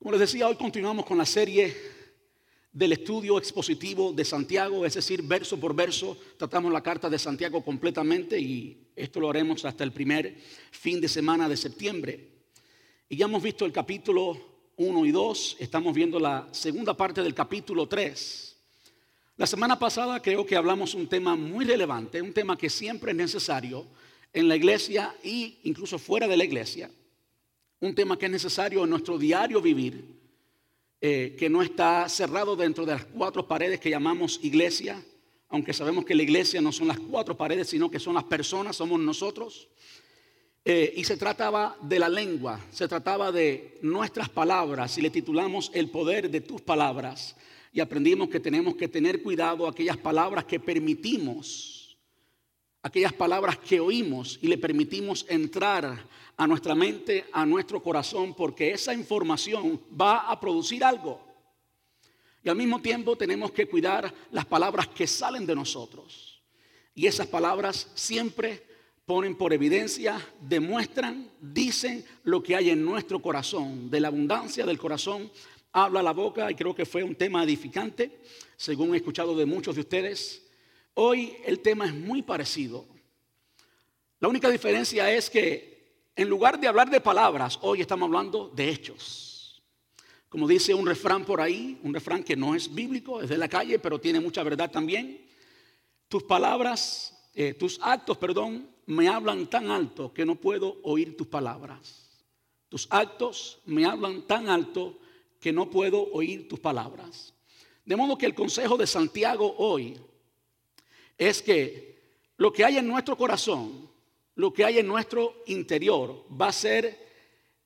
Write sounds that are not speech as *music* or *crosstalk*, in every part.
Como les decía, hoy continuamos con la serie del estudio expositivo de Santiago, es decir, verso por verso, tratamos la carta de Santiago completamente y esto lo haremos hasta el primer fin de semana de septiembre. Y ya hemos visto el capítulo 1 y 2, estamos viendo la segunda parte del capítulo 3. La semana pasada creo que hablamos un tema muy relevante, un tema que siempre es necesario en la iglesia e incluso fuera de la iglesia, un tema que es necesario en nuestro diario vivir, eh, que no está cerrado dentro de las cuatro paredes que llamamos iglesia, aunque sabemos que la iglesia no son las cuatro paredes, sino que son las personas, somos nosotros. Eh, y se trataba de la lengua, se trataba de nuestras palabras, y le titulamos El poder de tus palabras, y aprendimos que tenemos que tener cuidado aquellas palabras que permitimos, aquellas palabras que oímos y le permitimos entrar a nuestra mente, a nuestro corazón, porque esa información va a producir algo. Y al mismo tiempo tenemos que cuidar las palabras que salen de nosotros. Y esas palabras siempre ponen por evidencia, demuestran, dicen lo que hay en nuestro corazón. De la abundancia del corazón habla la boca y creo que fue un tema edificante, según he escuchado de muchos de ustedes. Hoy el tema es muy parecido. La única diferencia es que en lugar de hablar de palabras, hoy estamos hablando de hechos. Como dice un refrán por ahí, un refrán que no es bíblico, es de la calle, pero tiene mucha verdad también. Tus palabras, eh, tus actos, perdón, me hablan tan alto que no puedo oír tus palabras. Tus actos me hablan tan alto que no puedo oír tus palabras. De modo que el consejo de Santiago hoy es que lo que hay en nuestro corazón lo que hay en nuestro interior va a ser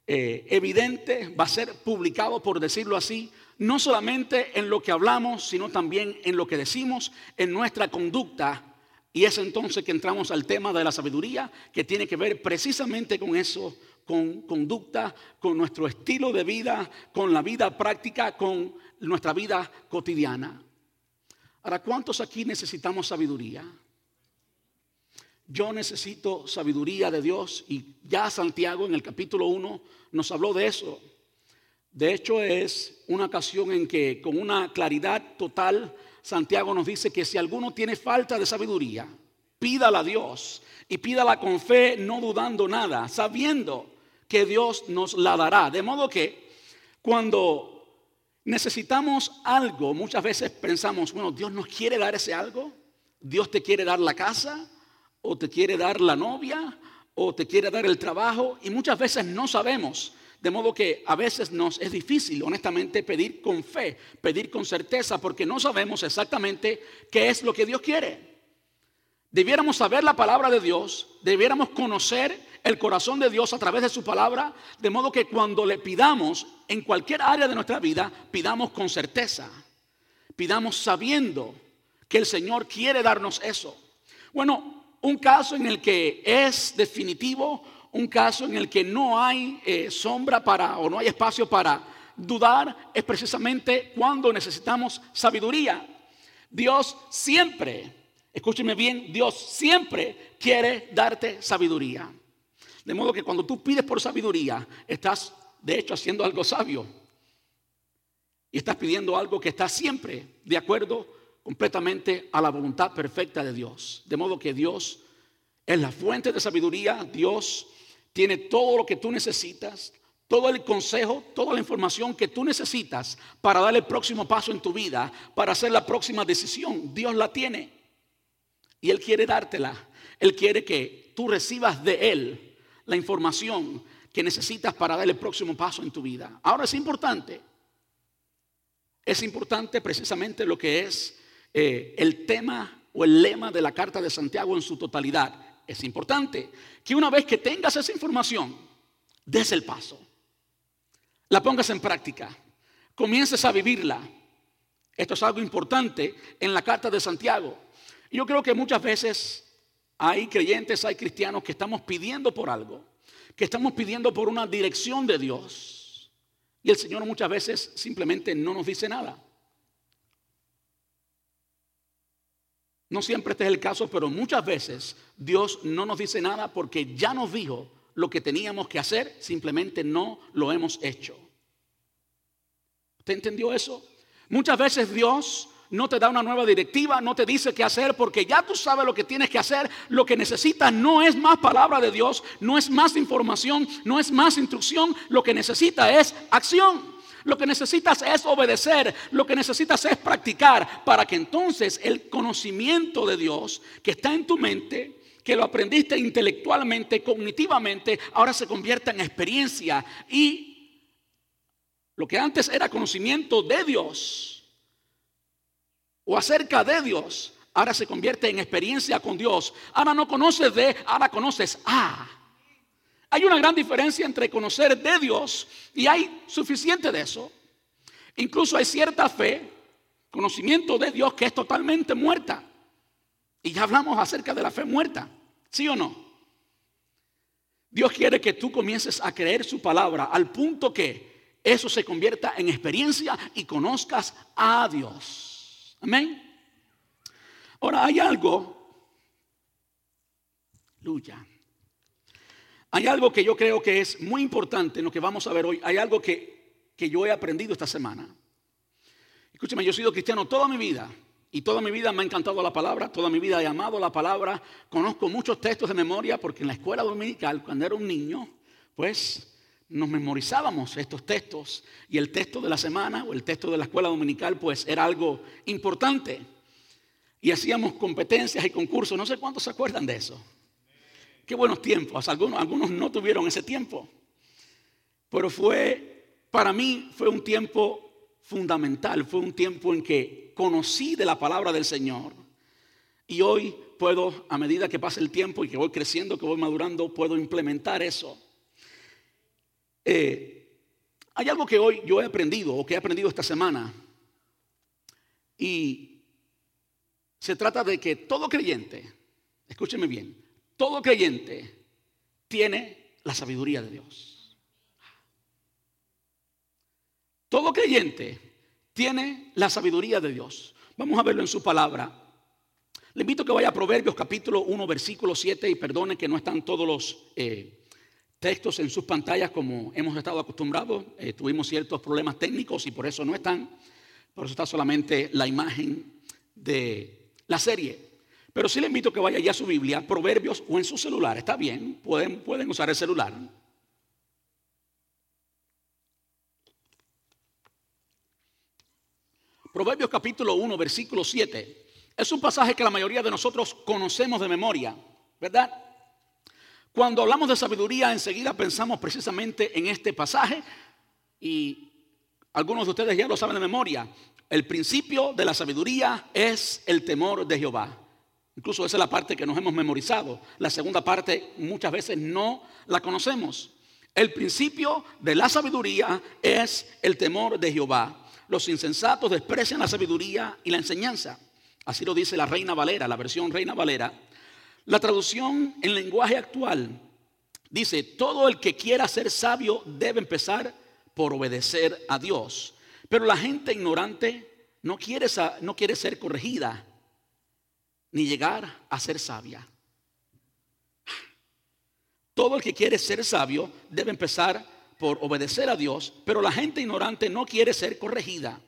eh, evidente, va a ser publicado, por decirlo así, no solamente en lo que hablamos, sino también en lo que decimos, en nuestra conducta. Y es entonces que entramos al tema de la sabiduría, que tiene que ver precisamente con eso, con conducta, con nuestro estilo de vida, con la vida práctica, con nuestra vida cotidiana. Ahora, ¿cuántos aquí necesitamos sabiduría? Yo necesito sabiduría de Dios y ya Santiago en el capítulo 1 nos habló de eso. De hecho es una ocasión en que con una claridad total Santiago nos dice que si alguno tiene falta de sabiduría, pídala a Dios y pídala con fe, no dudando nada, sabiendo que Dios nos la dará. De modo que cuando necesitamos algo, muchas veces pensamos, bueno, Dios nos quiere dar ese algo, Dios te quiere dar la casa, o te quiere dar la novia, o te quiere dar el trabajo, y muchas veces no sabemos. De modo que a veces nos es difícil, honestamente, pedir con fe, pedir con certeza, porque no sabemos exactamente qué es lo que Dios quiere. Debiéramos saber la palabra de Dios, debiéramos conocer el corazón de Dios a través de su palabra, de modo que cuando le pidamos en cualquier área de nuestra vida, pidamos con certeza, pidamos sabiendo que el Señor quiere darnos eso. Bueno, un caso en el que es definitivo, un caso en el que no hay eh, sombra para o no hay espacio para dudar, es precisamente cuando necesitamos sabiduría. Dios siempre, escúcheme bien, Dios siempre quiere darte sabiduría. De modo que cuando tú pides por sabiduría, estás de hecho haciendo algo sabio. Y estás pidiendo algo que está siempre de acuerdo completamente a la voluntad perfecta de Dios. De modo que Dios es la fuente de sabiduría, Dios tiene todo lo que tú necesitas, todo el consejo, toda la información que tú necesitas para dar el próximo paso en tu vida, para hacer la próxima decisión. Dios la tiene y Él quiere dártela. Él quiere que tú recibas de Él la información que necesitas para dar el próximo paso en tu vida. Ahora es importante, es importante precisamente lo que es eh, el tema o el lema de la carta de Santiago en su totalidad. Es importante que una vez que tengas esa información, des el paso, la pongas en práctica, comiences a vivirla. Esto es algo importante en la carta de Santiago. Yo creo que muchas veces hay creyentes, hay cristianos que estamos pidiendo por algo, que estamos pidiendo por una dirección de Dios. Y el Señor muchas veces simplemente no nos dice nada. No siempre este es el caso, pero muchas veces Dios no nos dice nada porque ya nos dijo lo que teníamos que hacer, simplemente no lo hemos hecho. ¿Usted entendió eso? Muchas veces Dios no te da una nueva directiva, no te dice qué hacer, porque ya tú sabes lo que tienes que hacer. Lo que necesitas no es más palabra de Dios, no es más información, no es más instrucción. Lo que necesitas es acción. Lo que necesitas es obedecer, lo que necesitas es practicar para que entonces el conocimiento de Dios que está en tu mente, que lo aprendiste intelectualmente, cognitivamente, ahora se convierta en experiencia y lo que antes era conocimiento de Dios, o acerca de Dios, ahora se convierte en experiencia con Dios. Ahora no conoces de, ahora conoces a. Hay una gran diferencia entre conocer de Dios y hay suficiente de eso. Incluso hay cierta fe, conocimiento de Dios que es totalmente muerta. Y ya hablamos acerca de la fe muerta, ¿sí o no? Dios quiere que tú comiences a creer su palabra al punto que eso se convierta en experiencia y conozcas a Dios. Amén. Ahora hay algo, lucha. Hay algo que yo creo que es muy importante en lo que vamos a ver hoy. Hay algo que, que yo he aprendido esta semana. Escúcheme, yo he sido cristiano toda mi vida y toda mi vida me ha encantado la palabra, toda mi vida he amado la palabra. Conozco muchos textos de memoria porque en la escuela dominical, cuando era un niño, pues nos memorizábamos estos textos y el texto de la semana o el texto de la escuela dominical pues era algo importante. Y hacíamos competencias y concursos, no sé cuántos se acuerdan de eso. Qué buenos tiempos, algunos, algunos no tuvieron ese tiempo. Pero fue, para mí fue un tiempo fundamental, fue un tiempo en que conocí de la palabra del Señor. Y hoy puedo, a medida que pasa el tiempo y que voy creciendo, que voy madurando, puedo implementar eso eh, hay algo que hoy yo he aprendido o que he aprendido esta semana y se trata de que todo creyente, escúcheme bien, todo creyente tiene la sabiduría de Dios. Todo creyente tiene la sabiduría de Dios. Vamos a verlo en su palabra. Le invito a que vaya a Proverbios capítulo 1, versículo 7 y perdone que no están todos los... Eh, textos en sus pantallas como hemos estado acostumbrados. Eh, tuvimos ciertos problemas técnicos y por eso no están. Por eso está solamente la imagen de la serie. Pero sí le invito a que vaya ya a su Biblia, Proverbios o en su celular. Está bien, pueden, pueden usar el celular. Proverbios capítulo 1, versículo 7. Es un pasaje que la mayoría de nosotros conocemos de memoria, ¿verdad? Cuando hablamos de sabiduría, enseguida pensamos precisamente en este pasaje y algunos de ustedes ya lo saben de memoria. El principio de la sabiduría es el temor de Jehová. Incluso esa es la parte que nos hemos memorizado. La segunda parte muchas veces no la conocemos. El principio de la sabiduría es el temor de Jehová. Los insensatos desprecian la sabiduría y la enseñanza. Así lo dice la Reina Valera, la versión Reina Valera. La traducción en lenguaje actual dice, todo el que quiera ser sabio debe empezar por obedecer a Dios. Pero la gente ignorante no quiere, no quiere ser corregida ni llegar a ser sabia. Todo el que quiere ser sabio debe empezar por obedecer a Dios, pero la gente ignorante no quiere ser corregida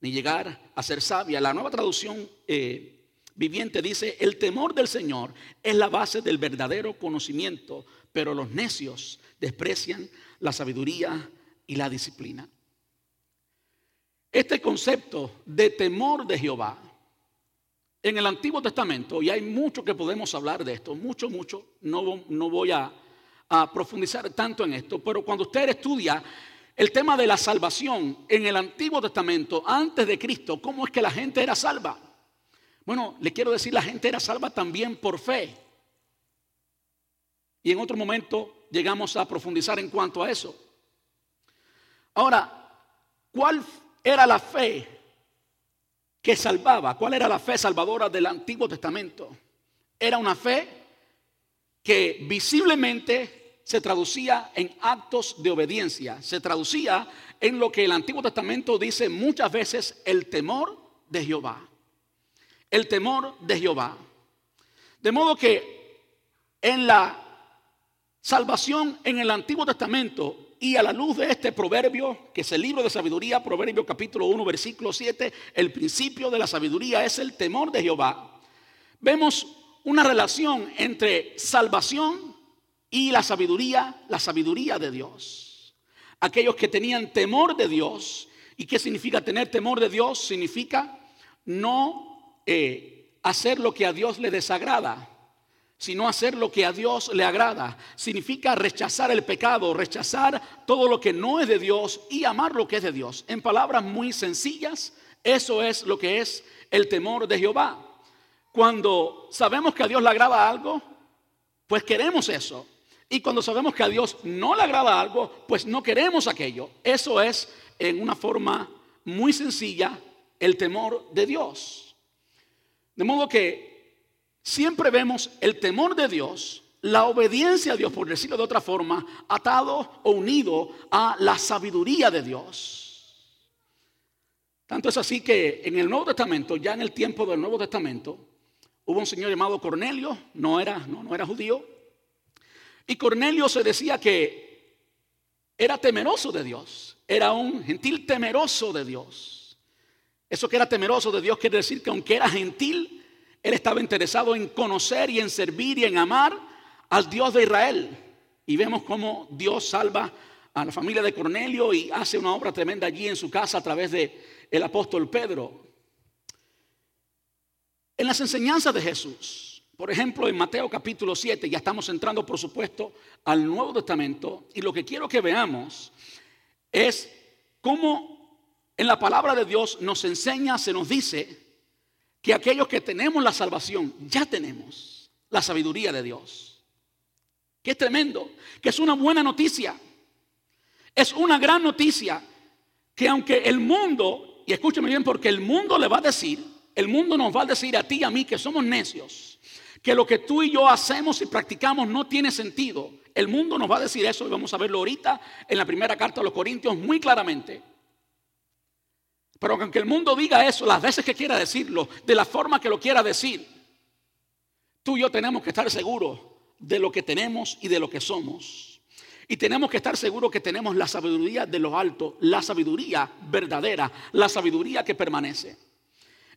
ni llegar a ser sabia. La nueva traducción eh, viviente dice, el temor del Señor es la base del verdadero conocimiento, pero los necios desprecian la sabiduría y la disciplina. Este concepto de temor de Jehová en el Antiguo Testamento, y hay mucho que podemos hablar de esto, mucho, mucho, no, no voy a, a profundizar tanto en esto, pero cuando usted estudia el tema de la salvación en el Antiguo Testamento, antes de Cristo, cómo es que la gente era salva. Bueno, le quiero decir, la gente era salva también por fe. Y en otro momento llegamos a profundizar en cuanto a eso. Ahora, ¿cuál era la fe que salvaba? ¿Cuál era la fe salvadora del Antiguo Testamento? Era una fe que visiblemente se traducía en actos de obediencia, se traducía en lo que el Antiguo Testamento dice muchas veces el temor de Jehová el temor de Jehová. De modo que en la salvación en el Antiguo Testamento Y a la luz de este proverbio, que es el libro de sabiduría, Proverbio capítulo 1, versículo 7, el principio de la sabiduría es el temor de Jehová. Vemos una relación entre salvación y la sabiduría, la sabiduría de Dios. Aquellos que tenían temor de Dios, ¿y qué significa tener temor de Dios? Significa no eh, hacer lo que a Dios le desagrada sino hacer lo que a Dios le agrada. Significa rechazar el pecado, rechazar todo lo que no es de Dios y amar lo que es de Dios. En palabras muy sencillas, eso es lo que es el temor de Jehová. Cuando sabemos que a Dios le agrada algo, pues queremos eso. Y cuando sabemos que a Dios no le agrada algo, pues no queremos aquello. Eso es, en una forma muy sencilla, el temor de Dios. De modo que siempre vemos el temor de Dios, la obediencia a Dios, por decirlo de otra forma, atado o unido a la sabiduría de Dios. Tanto es así que en el Nuevo Testamento, ya en el tiempo del Nuevo Testamento, hubo un señor llamado Cornelio, no era, no, no era judío, y Cornelio se decía que era temeroso de Dios, era un gentil temeroso de Dios. Eso que era temeroso de Dios quiere decir que aunque era gentil, él estaba interesado en conocer y en servir y en amar al Dios de Israel. Y vemos cómo Dios salva a la familia de Cornelio y hace una obra tremenda allí en su casa a través de el apóstol Pedro. En las enseñanzas de Jesús, por ejemplo, en Mateo capítulo 7, ya estamos entrando, por supuesto, al Nuevo Testamento, y lo que quiero que veamos es cómo en la palabra de Dios nos enseña, se nos dice, que aquellos que tenemos la salvación ya tenemos la sabiduría de Dios. Que es tremendo, que es una buena noticia. Es una gran noticia que aunque el mundo, y escúcheme bien, porque el mundo le va a decir, el mundo nos va a decir a ti y a mí que somos necios, que lo que tú y yo hacemos y practicamos no tiene sentido. El mundo nos va a decir eso y vamos a verlo ahorita en la primera carta a los Corintios muy claramente. Pero aunque el mundo diga eso las veces que quiera decirlo, de la forma que lo quiera decir, tú y yo tenemos que estar seguros de lo que tenemos y de lo que somos. Y tenemos que estar seguros que tenemos la sabiduría de lo alto, la sabiduría verdadera, la sabiduría que permanece.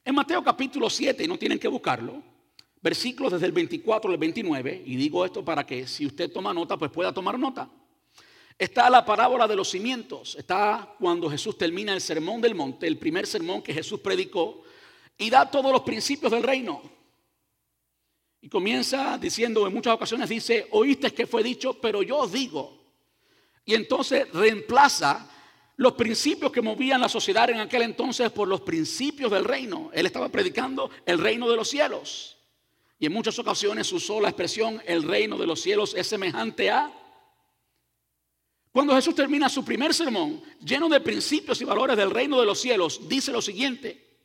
En Mateo capítulo 7, y no tienen que buscarlo, versículos desde el 24 al 29, y digo esto para que si usted toma nota, pues pueda tomar nota. Está la parábola de los cimientos, está cuando Jesús termina el sermón del monte, el primer sermón que Jesús predicó, y da todos los principios del reino. Y comienza diciendo, en muchas ocasiones dice, oíste que fue dicho, pero yo digo. Y entonces reemplaza los principios que movían la sociedad en aquel entonces por los principios del reino. Él estaba predicando el reino de los cielos. Y en muchas ocasiones usó la expresión, el reino de los cielos es semejante a cuando Jesús termina su primer sermón, lleno de principios y valores del reino de los cielos, dice lo siguiente,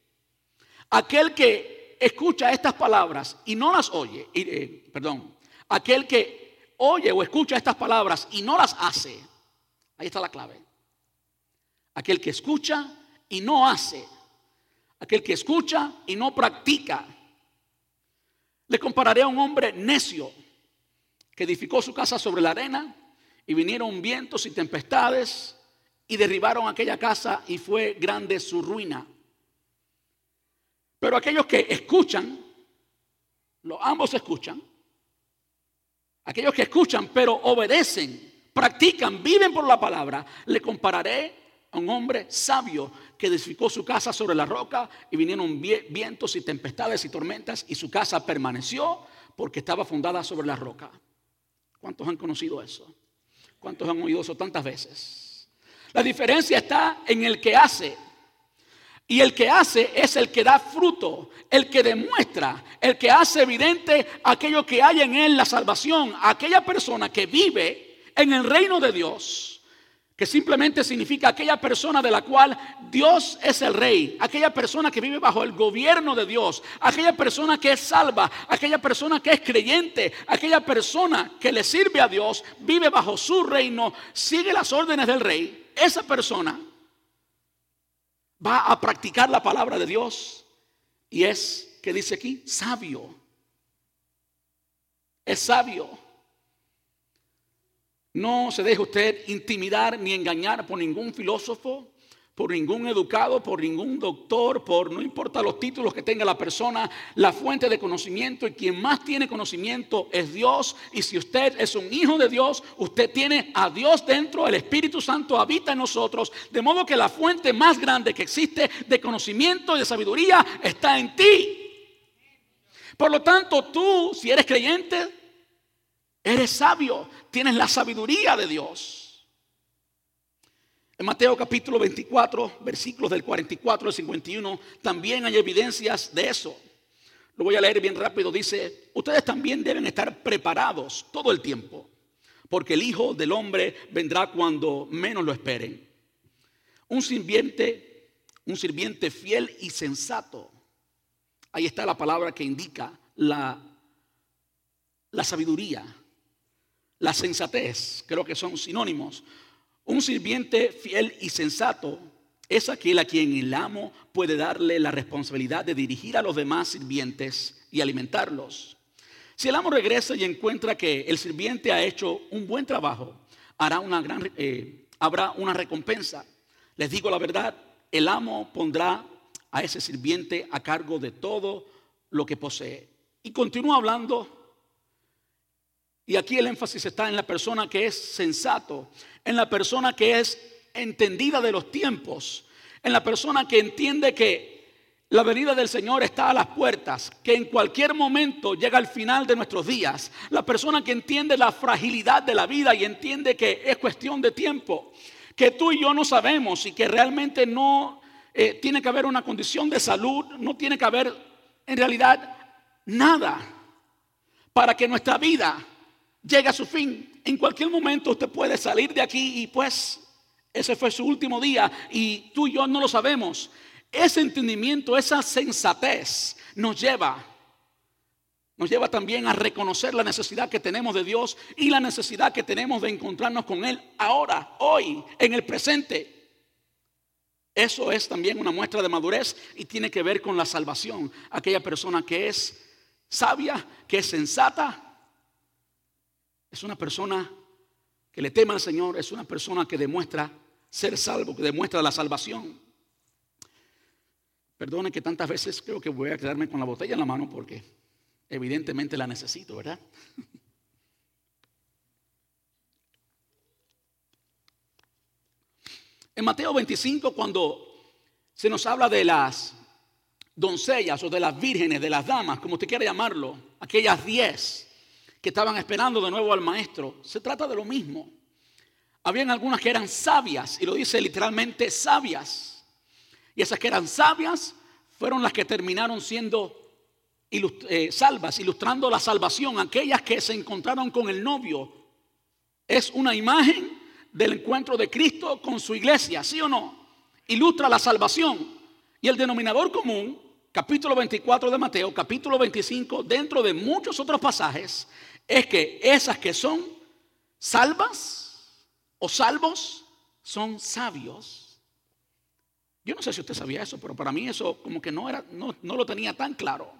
aquel que escucha estas palabras y no las oye, eh, perdón, aquel que oye o escucha estas palabras y no las hace, ahí está la clave, aquel que escucha y no hace, aquel que escucha y no practica, le compararé a un hombre necio que edificó su casa sobre la arena y vinieron vientos y tempestades y derribaron aquella casa y fue grande su ruina. Pero aquellos que escuchan, los ambos escuchan, aquellos que escuchan pero obedecen, practican, viven por la palabra, le compararé a un hombre sabio que edificó su casa sobre la roca y vinieron vientos y tempestades y tormentas y su casa permaneció porque estaba fundada sobre la roca. ¿Cuántos han conocido eso? ¿Cuántos han oído eso tantas veces? La diferencia está en el que hace. Y el que hace es el que da fruto, el que demuestra, el que hace evidente aquello que hay en él, la salvación, aquella persona que vive en el reino de Dios que simplemente significa aquella persona de la cual Dios es el rey, aquella persona que vive bajo el gobierno de Dios, aquella persona que es salva, aquella persona que es creyente, aquella persona que le sirve a Dios, vive bajo su reino, sigue las órdenes del rey, esa persona va a practicar la palabra de Dios y es, que dice aquí, sabio. Es sabio. No se deje usted intimidar ni engañar por ningún filósofo, por ningún educado, por ningún doctor, por no importa los títulos que tenga la persona, la fuente de conocimiento y quien más tiene conocimiento es Dios. Y si usted es un hijo de Dios, usted tiene a Dios dentro, el Espíritu Santo habita en nosotros, de modo que la fuente más grande que existe de conocimiento y de sabiduría está en ti. Por lo tanto, tú, si eres creyente, eres sabio, tienes la sabiduría de Dios. En Mateo capítulo 24, versículos del 44 al 51, también hay evidencias de eso. Lo voy a leer bien rápido. Dice, ustedes también deben estar preparados todo el tiempo, porque el Hijo del Hombre vendrá cuando menos lo esperen. Un sirviente, un sirviente fiel y sensato. Ahí está la palabra que indica la, la sabiduría, la sensatez. Creo que son sinónimos. Un sirviente fiel y sensato es aquel a quien el amo puede darle la responsabilidad de dirigir a los demás sirvientes y alimentarlos. Si el amo regresa y encuentra que el sirviente ha hecho un buen trabajo, eh, habrá una recompensa. Les digo la verdad, el amo pondrá a ese sirviente a cargo de todo lo que posee. Y continúa hablando y aquí el énfasis está en la persona que es sensato, en la persona que es entendida de los tiempos, en la persona que entiende que la venida del Señor está a las puertas, que en cualquier momento llega al final de nuestros días. La persona que entiende la fragilidad de la vida y entiende que es cuestión de tiempo, que tú y yo no sabemos y que realmente no eh, tiene que haber una condición de salud, no tiene que haber en realidad nada para que nuestra vida llega a su fin. En cualquier momento usted puede salir de aquí y pues ese fue su último día y tú y yo no lo sabemos. Ese entendimiento, esa sensatez nos lleva, nos lleva también a reconocer la necesidad que tenemos de Dios y la necesidad que tenemos de encontrarnos con Él ahora, hoy, en el presente. Eso es también una muestra de madurez y tiene que ver con la salvación. Aquella persona que es sabia, que es sensata, es una persona que le teme al Señor, es una persona que demuestra ser salvo, que demuestra la salvación. Perdone que tantas veces creo que voy a quedarme con la botella en la mano porque evidentemente la necesito, ¿verdad? En Mateo 25, cuando se nos habla de las doncellas o de las vírgenes, de las damas, como usted quiera llamarlo, aquellas diez que estaban esperando de nuevo al maestro. Se trata de lo mismo. Habían algunas que eran sabias, y lo dice literalmente sabias. Y esas que eran sabias fueron las que terminaron siendo eh, salvas, ilustrando la salvación. Aquellas que se encontraron con el novio. Es una imagen del encuentro de Cristo con su iglesia, ¿sí o no? Ilustra la salvación. Y el denominador común capítulo 24 de Mateo, capítulo 25, dentro de muchos otros pasajes, es que esas que son salvas o salvos son sabios. Yo no sé si usted sabía eso, pero para mí eso como que no, era, no, no lo tenía tan claro.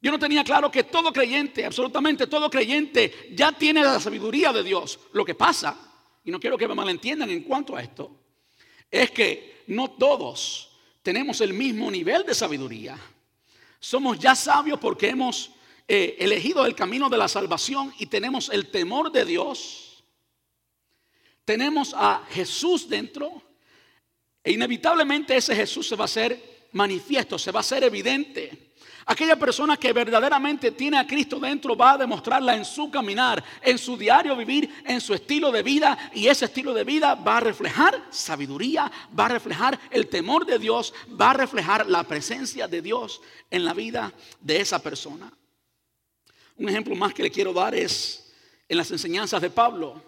Yo no tenía claro que todo creyente, absolutamente todo creyente, ya tiene la sabiduría de Dios. Lo que pasa, y no quiero que me malentiendan en cuanto a esto, es que no todos tenemos el mismo nivel de sabiduría. Somos ya sabios porque hemos eh, elegido el camino de la salvación y tenemos el temor de Dios, tenemos a Jesús dentro e inevitablemente ese Jesús se va a hacer manifiesto, se va a hacer evidente. Aquella persona que verdaderamente tiene a Cristo dentro va a demostrarla en su caminar, en su diario vivir, en su estilo de vida. Y ese estilo de vida va a reflejar sabiduría, va a reflejar el temor de Dios, va a reflejar la presencia de Dios en la vida de esa persona. Un ejemplo más que le quiero dar es en las enseñanzas de Pablo.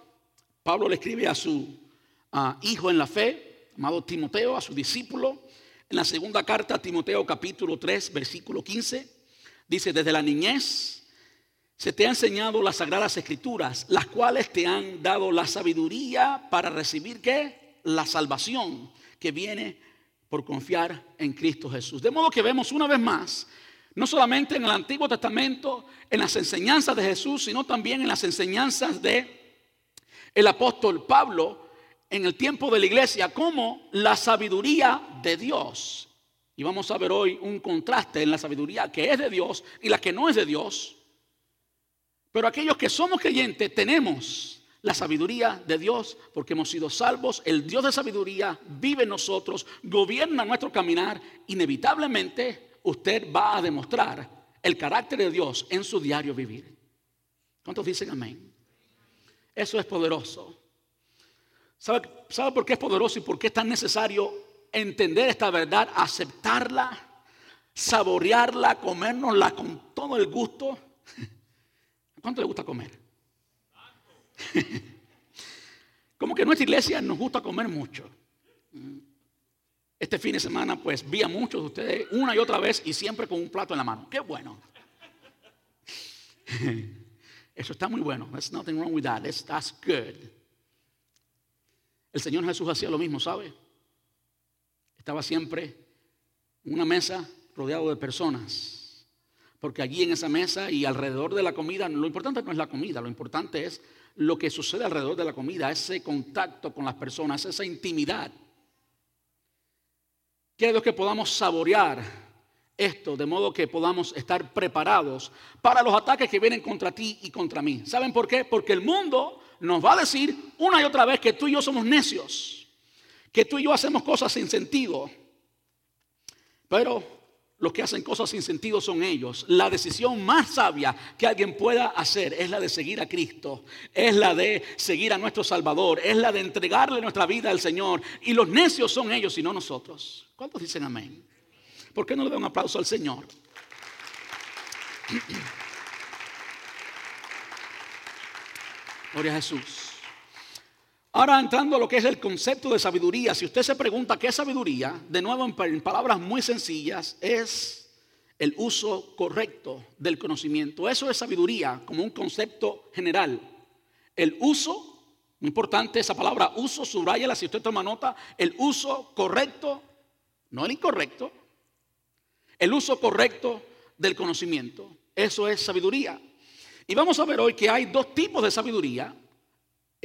Pablo le escribe a su hijo en la fe, amado Timoteo, a su discípulo, en la segunda carta Timoteo capítulo 3, versículo 15, dice, desde la niñez se te ha enseñado las sagradas escrituras, las cuales te han dado la sabiduría para recibir qué? La salvación que viene por confiar en Cristo Jesús. De modo que vemos una vez más No solamente en el Antiguo Testamento, en las enseñanzas de Jesús, sino también en las enseñanzas de el apóstol Pablo en el tiempo de la iglesia, como la sabiduría de Dios. Y vamos a ver hoy un contraste en la sabiduría que es de Dios y la que no es de Dios. Pero aquellos que somos creyentes tenemos la sabiduría de Dios porque hemos sido salvos. El Dios de sabiduría vive en nosotros, gobierna nuestro caminar. Inevitablemente usted va a demostrar el carácter de Dios en su diario vivir. ¿Cuántos dicen amén? Eso es poderoso. ¿Sabe, ¿Sabe por qué es poderoso y por qué es tan necesario entender esta verdad, aceptarla, saborearla, comérnosla con todo el gusto? *laughs* ¿Cuánto le gusta comer? *laughs* Como que nuestra iglesia nos gusta comer mucho. Este fin de semana, pues vi a muchos de ustedes una y otra vez y siempre con un plato en la mano. Qué bueno. *laughs* Eso está muy bueno. There's nothing wrong with that. That's, good. El Señor Jesús hacía lo mismo, ¿sabe? Estaba siempre en una mesa rodeado de personas. Porque allí en esa mesa y alrededor de la comida, lo importante no es la comida, lo importante es lo que sucede alrededor de la comida, ese contacto con las personas, esa intimidad. Quiero que podamos saborear esto de modo que podamos estar preparados para los ataques que vienen contra ti y contra mí. ¿Saben por qué? Porque el mundo nos va a decir una y otra vez que tú y yo somos necios, que tú y yo hacemos cosas sin sentido. Pero los que hacen cosas sin sentido son ellos. La decisión más sabia que alguien pueda hacer es la de seguir a Cristo, es la de seguir a nuestro Salvador, es la de entregarle nuestra vida al Señor. Y los necios son ellos y no nosotros. ¿Cuántos dicen amén? ¿Por qué no le da un aplauso al Señor? *clears throat* Gloria a Jesús. Ahora entrando a lo que es el concepto de sabiduría, si usted se pregunta qué es sabiduría, de nuevo en palabras muy sencillas, es el uso correcto del conocimiento. Eso es sabiduría como un concepto general. El uso, muy importante esa palabra uso, subrayala si usted toma nota, el uso correcto, no el incorrecto, el uso correcto del conocimiento. Eso es sabiduría. Y vamos a ver hoy que hay dos tipos de sabiduría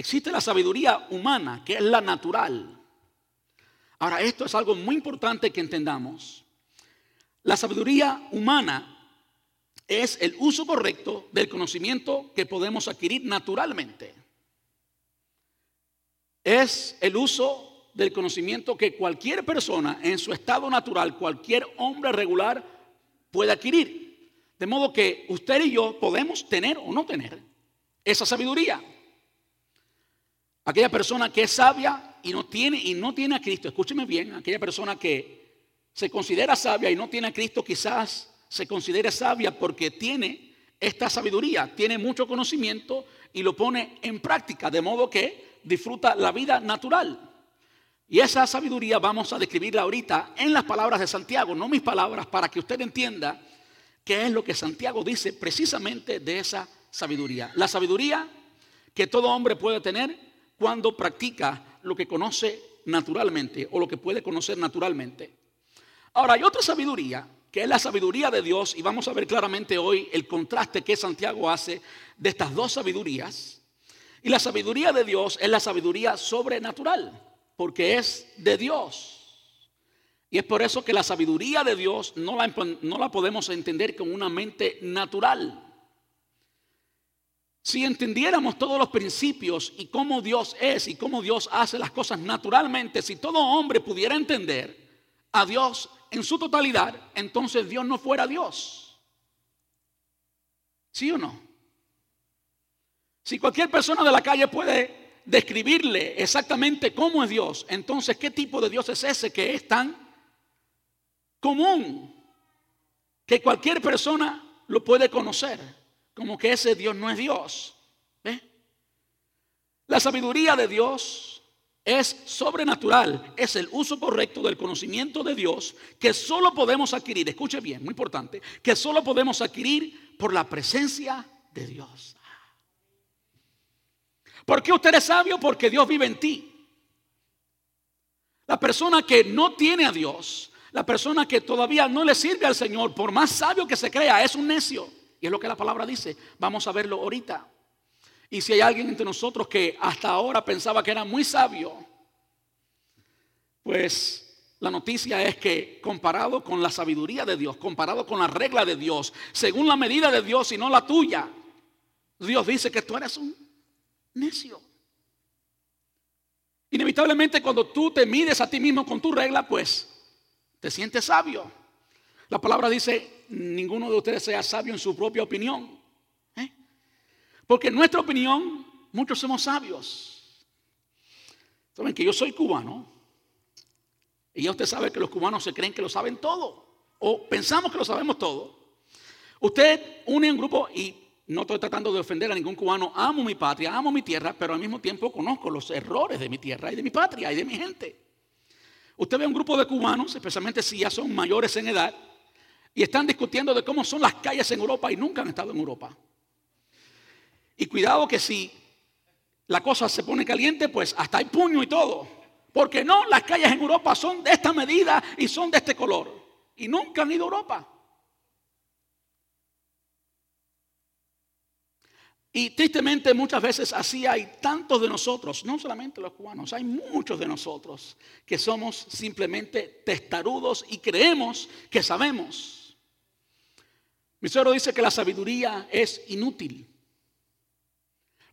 Existe la sabiduría humana, que es la natural. Ahora, esto es algo muy importante que entendamos. La sabiduría humana es el uso correcto del conocimiento que podemos adquirir naturalmente. Es el uso del conocimiento que cualquier persona en su estado natural, cualquier hombre regular puede adquirir. De modo que usted y yo podemos tener o no tener esa sabiduría. Aquella persona que es sabia y no tiene y no tiene a Cristo, escúcheme bien, aquella persona que se considera sabia y no tiene a Cristo, quizás se considere sabia porque tiene esta sabiduría, tiene mucho conocimiento y lo pone en práctica, de modo que disfruta la vida natural. Y esa sabiduría vamos a describirla ahorita en las palabras de Santiago, no mis palabras, para que usted entienda qué es lo que Santiago dice precisamente de esa sabiduría. La sabiduría que todo hombre puede tener cuando practica lo que conoce naturalmente o lo que puede conocer naturalmente. Ahora, hay otra sabiduría, que es la sabiduría de Dios, y vamos a ver claramente hoy el contraste que Santiago hace de estas dos sabidurías. Y la sabiduría de Dios es la sabiduría sobrenatural, porque es de Dios. Y es por eso que la sabiduría de Dios no la, no la podemos entender con una mente natural. Si entendiéramos todos los principios y cómo Dios es y cómo Dios hace las cosas naturalmente, si todo hombre pudiera entender a Dios en su totalidad, entonces Dios no fuera Dios. ¿Sí o no? Si cualquier persona de la calle puede describirle exactamente cómo es Dios, entonces ¿qué tipo de Dios es ese que es tan común que cualquier persona lo puede conocer? Como que ese Dios no es Dios. La sabiduría de Dios es sobrenatural, es el uso correcto del conocimiento de Dios que solo podemos adquirir, escuche bien, muy importante, que solo podemos adquirir por la presencia de Dios. ¿Por qué usted es sabio? Porque Dios vive en ti. La persona que no tiene a Dios, La persona que todavía no le sirve al Señor, por más sabio que se crea, es un necio. Y es lo que la palabra dice. Vamos a verlo ahorita. Y si hay alguien entre nosotros que hasta ahora pensaba que era muy sabio, pues la noticia es que comparado con la sabiduría de Dios, comparado con la regla de Dios, según la medida de Dios y no la tuya, Dios dice que tú eres un necio. Inevitablemente cuando tú te mides a ti mismo con tu regla, pues te sientes sabio. La palabra dice, ninguno de ustedes sea sabio en su propia opinión. ¿eh? Porque en nuestra opinión, muchos somos sabios. Saben que yo soy cubano. Y ya usted sabe que los cubanos se creen que lo saben todo. O pensamos que lo sabemos todo. Usted une un grupo y no estoy tratando de ofender a ningún cubano. Amo mi patria, amo mi tierra, pero al mismo tiempo conozco los errores de mi tierra y de mi patria y de mi gente. Usted ve un grupo de cubanos, especialmente si ya son mayores en edad, y están discutiendo de cómo son las calles en Europa y nunca han estado en Europa. Y cuidado que si la cosa se pone caliente, pues hasta hay puño y todo. Porque no, las calles en Europa son de esta medida y son de este color. Y nunca han ido a Europa. Y tristemente muchas veces así hay tantos de nosotros, no solamente los cubanos, hay muchos de nosotros que somos simplemente testarudos y creemos que sabemos. Mi suegro dice que la sabiduría es inútil.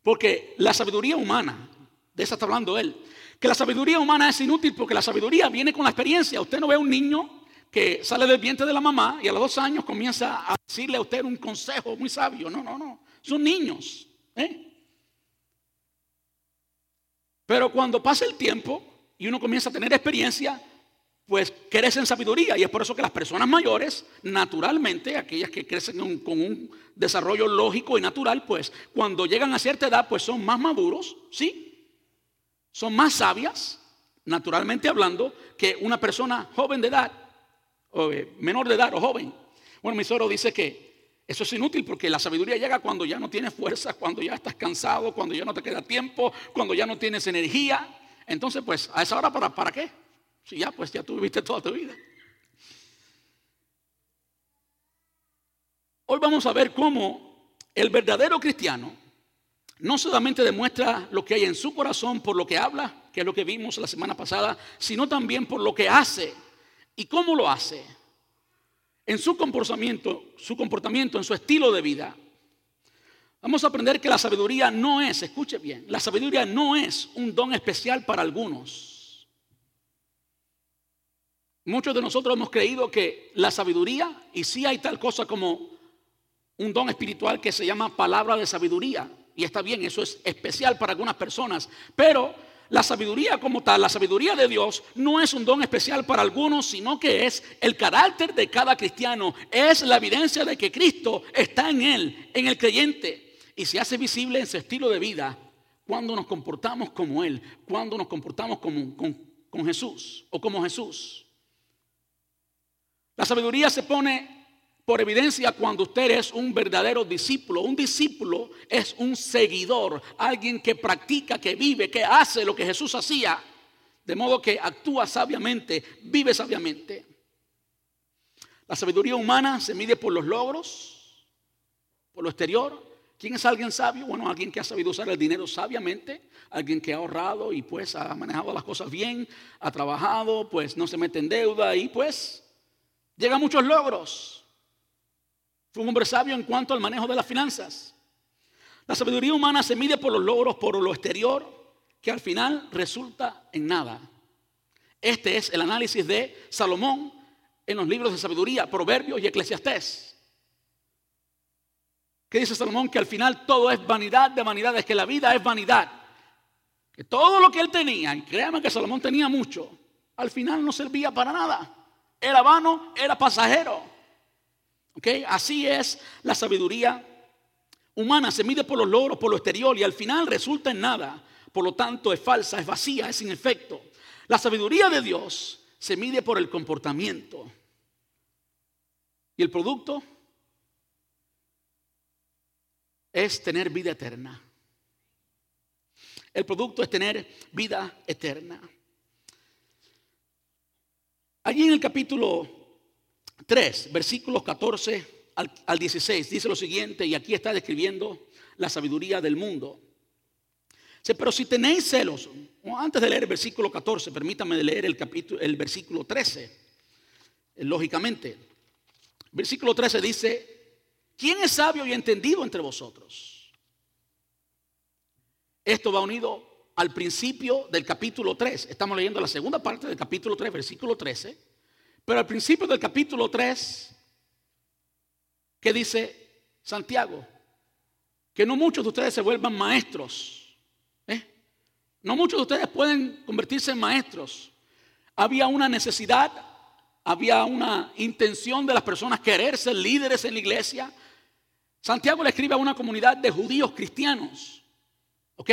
Porque la sabiduría humana, de esa está hablando él, que la sabiduría humana es inútil porque la sabiduría viene con la experiencia. Usted no ve a un niño que sale del vientre de la mamá y a los dos años comienza a decirle a usted un consejo muy sabio. No, no, no. Son niños. ¿eh? Pero cuando pasa el tiempo y uno comienza a tener experiencia, pues crecen sabiduría. Y es por eso que las personas mayores, naturalmente, aquellas que crecen con un desarrollo lógico y natural, pues cuando llegan a cierta edad, pues son más maduros, ¿sí? Son más sabias, naturalmente hablando, que una persona joven de edad, o eh, menor de edad o joven. Bueno, mi suegro dice que eso es inútil porque la sabiduría llega cuando ya no tienes fuerza, cuando ya estás cansado, cuando ya no te queda tiempo, cuando ya no tienes energía. Entonces, pues, a esa hora, ¿para, para qué? Si ya, pues, ya tú viviste toda tu vida. Hoy vamos a ver cómo el verdadero cristiano no solamente demuestra lo que hay en su corazón por lo que habla, que es lo que vimos la semana pasada, sino también por lo que hace y cómo lo hace en su comportamiento, su comportamiento, en su estilo de vida, vamos a aprender que la sabiduría no es, escuche bien, la sabiduría no es un don especial para algunos. Muchos de nosotros hemos creído que la sabiduría, y sí hay tal cosa como un don espiritual que se llama palabra de sabiduría, y está bien, eso es especial para algunas personas, pero la sabiduría como tal, la sabiduría de Dios, no es un don especial para algunos, sino que es el carácter de cada cristiano. Es la evidencia de que Cristo está en él, en el creyente, y se hace visible en su estilo de vida cuando nos comportamos como Él, cuando nos comportamos como, con, con Jesús o como Jesús. La sabiduría se pone por evidencia cuando usted es un verdadero discípulo. Un discípulo es un seguidor, alguien que practica, que vive, que hace lo que Jesús hacía, de modo que actúa sabiamente, vive sabiamente. La sabiduría humana se mide por los logros, por lo exterior. ¿Quién es alguien sabio? Bueno, alguien que ha sabido usar el dinero sabiamente, alguien que ha ahorrado y pues ha manejado las cosas bien, ha trabajado, pues no se mete en deuda y pues llega a muchos logros. Fue un hombre sabio en cuanto al manejo de las finanzas. La sabiduría humana se mide por los logros, por lo exterior, que al final resulta en nada. Este es el análisis de Salomón en los libros de sabiduría, Proverbios y Eclesiastés. ¿Qué dice Salomón? Que al final todo es vanidad de vanidades, que la vida es vanidad. Que todo lo que él tenía, y créanme que Salomón tenía mucho, al final no servía para nada. Era vano, era pasajero. Así es la sabiduría humana, se mide por los logros, por lo exterior y al final resulta en nada. Por lo tanto, es falsa, es vacía, es sin efecto. La sabiduría de Dios se mide por el comportamiento. Y el producto es tener vida eterna. El producto es tener vida eterna. Allí en el capítulo 3, versículos 14 al, 16, dice lo siguiente, y aquí está describiendo la sabiduría del mundo. pero si tenéis celos, antes de leer el versículo 14, permítame leer el, capítulo, el versículo 13, eh, lógicamente. Versículo 13 dice, ¿quién es sabio y entendido entre vosotros? Esto va unido al principio del capítulo 3. Estamos leyendo la segunda parte del capítulo 3, versículo 13. Pero al principio del capítulo 3, ¿qué dice Santiago? Que no muchos de ustedes se vuelvan maestros. ¿eh? No muchos de ustedes pueden convertirse en maestros. Había una necesidad, había una intención de las personas querer ser líderes en la iglesia. Santiago le escribe a una comunidad de judíos cristianos. ¿Ok?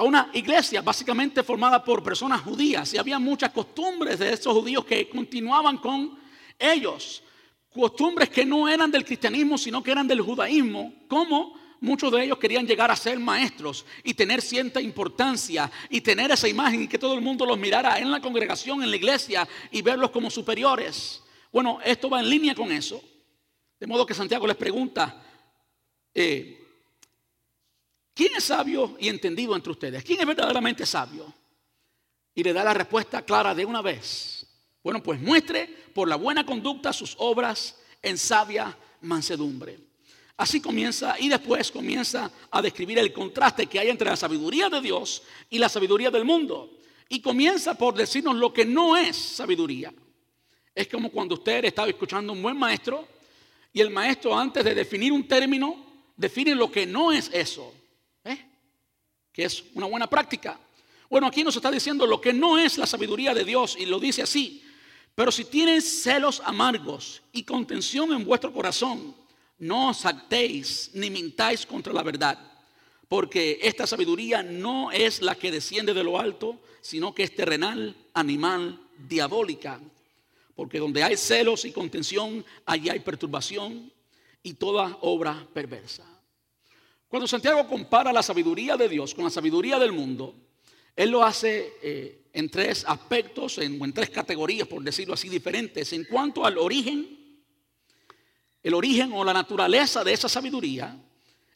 A una iglesia básicamente formada por personas judías y había muchas costumbres de esos judíos que continuaban con ellos. Costumbres que no eran del cristianismo, sino que eran del judaísmo, como muchos de ellos querían llegar a ser maestros y tener cierta importancia y tener esa imagen y que todo el mundo los mirara en la congregación, en la iglesia y verlos como superiores. Bueno, esto va en línea con eso. De modo que Santiago les pregunta, eh, ¿Quién es sabio y entendido entre ustedes? ¿Quién es verdaderamente sabio? Y le da la respuesta clara de una vez. Bueno, pues muestre por la buena conducta sus obras en sabia mansedumbre. Así comienza y después comienza a describir el contraste que hay entre la sabiduría de Dios y la sabiduría del mundo. Y comienza por decirnos lo que no es sabiduría. Es como cuando usted estaba escuchando a un buen maestro y el maestro antes de definir un término define lo que no es eso es una buena práctica. Bueno, aquí nos está diciendo lo que no es la sabiduría de Dios y lo dice así. Pero si tienes celos amargos y contención en vuestro corazón, no os actéis ni mintáis contra la verdad, porque esta sabiduría no es la que desciende de lo alto, sino que es terrenal, animal, diabólica. Porque donde hay celos y contención, allí hay perturbación y toda obra perversa. Cuando Santiago compara la sabiduría de Dios con la sabiduría del mundo, él lo hace eh, en tres aspectos, en, en tres categorías, por decirlo así, diferentes. En cuanto al origen, el origen o la naturaleza de esa sabiduría,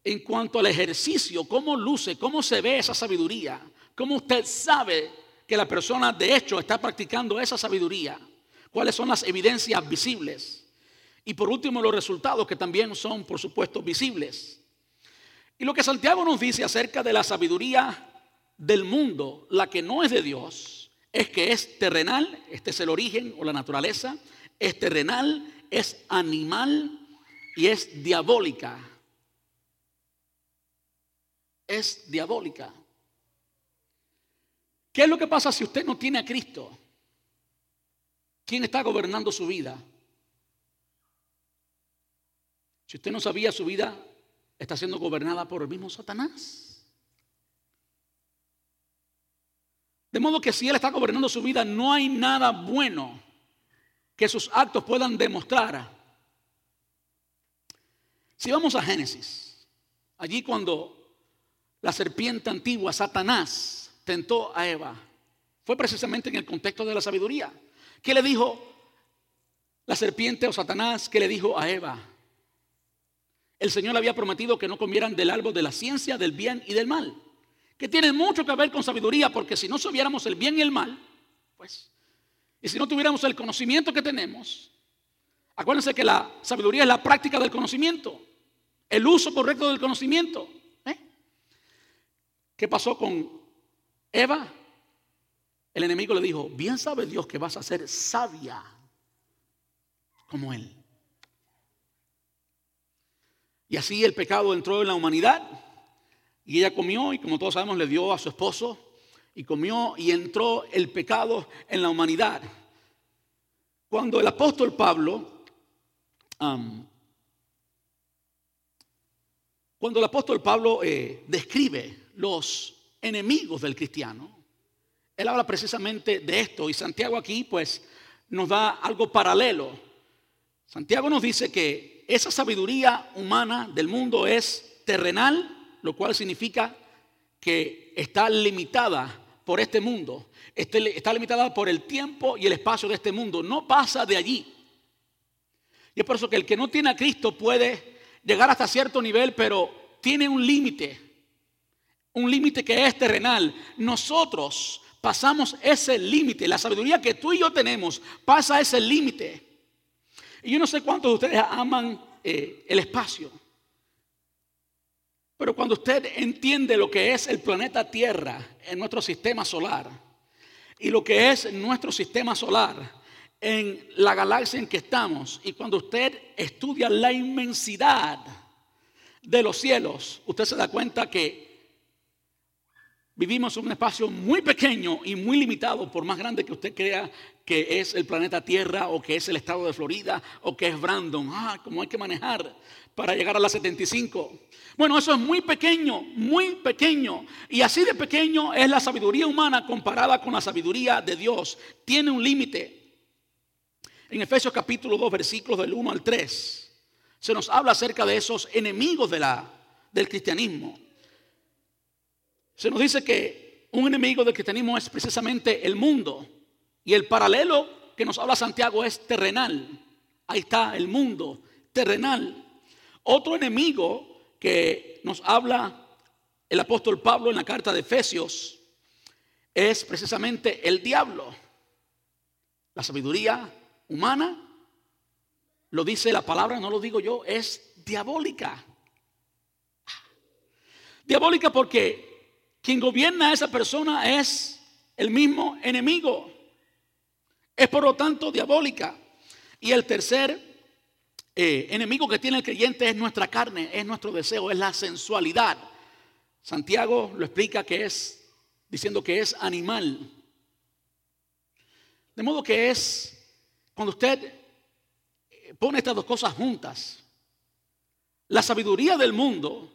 en cuanto al ejercicio, cómo luce, cómo se ve esa sabiduría, cómo usted sabe que la persona de hecho está practicando esa sabiduría, cuáles son las evidencias visibles y por último los resultados que también son por supuesto visibles. Y lo que Santiago nos dice acerca de la sabiduría del mundo, la que no es de Dios, es que es terrenal, este es el origen o la naturaleza, es terrenal, es animal y es diabólica. Es diabólica. ¿Qué es lo que pasa si usted no tiene a Cristo? ¿Quién está gobernando su vida? Si usted no sabía su vida, está siendo gobernada por el mismo Satanás. De modo que si Él está gobernando su vida, no hay nada bueno que sus actos puedan demostrar. Si vamos a Génesis, allí cuando la serpiente antigua, Satanás, tentó a Eva, fue precisamente en el contexto de la sabiduría. ¿Qué le dijo la serpiente o Satanás? ¿Qué le dijo a Eva? El Señor había prometido que no comieran del árbol de la ciencia, del bien y del mal. Que tiene mucho que ver con sabiduría, porque si no sabiéramos el bien y el mal, pues, y si no tuviéramos el conocimiento que tenemos, acuérdense que la sabiduría es la práctica del conocimiento, el uso correcto del conocimiento. ¿eh? ¿Qué pasó con Eva? El enemigo le dijo, bien sabe Dios que vas a ser sabia como Él. Y así el pecado entró en la humanidad y ella comió y como todos sabemos le dio a su esposo y comió y entró el pecado en la humanidad. Cuando el apóstol Pablo, cuando el apóstol Pablo eh, describe los enemigos del cristiano, él habla precisamente de esto y Santiago aquí pues nos da algo paralelo. Santiago nos dice que esa sabiduría humana del mundo es terrenal, lo cual significa que está limitada por este mundo, este está limitada por el tiempo y el espacio de este mundo, no pasa de allí. Y es por eso que el que no tiene a Cristo puede llegar hasta cierto nivel, pero tiene un límite, un límite que es terrenal. Nosotros pasamos ese límite, la sabiduría que tú y yo tenemos pasa ese límite. Y yo no sé cuántos de ustedes aman eh, el espacio. Pero cuando usted entiende lo que es el planeta Tierra en nuestro sistema solar y lo que es nuestro sistema solar en la galaxia en que estamos, y cuando usted estudia la inmensidad de los cielos, usted se da cuenta que vivimos en un espacio muy pequeño y muy limitado, por más grande que usted crea que es el planeta Tierra o que es el estado de Florida o que es Brandon. Ah, cómo hay que manejar para llegar a la 75. Bueno, eso es muy pequeño, muy pequeño. Y así de pequeño es la sabiduría humana comparada con la sabiduría de Dios. Tiene un límite. En Efesios capítulo 2, versículos del 1 al 3, se nos habla acerca de esos enemigos del cristianismo. Se nos dice que un enemigo del cristianismo es precisamente el mundo. Y el paralelo que nos habla Santiago es terrenal. Ahí está el mundo terrenal. Otro enemigo que nos habla el apóstol Pablo en la carta de Efesios es precisamente el diablo. La sabiduría humana, lo dice la palabra, no lo digo yo, es diabólica. Diabólica porque quien gobierna a esa persona es el mismo enemigo. Es por lo tanto diabólica. Y el tercer eh, enemigo que tiene el creyente es nuestra carne, es nuestro deseo, es la sensualidad. Santiago lo explica que es, diciendo que es animal. De modo que es, cuando usted pone estas dos cosas juntas, la sabiduría del mundo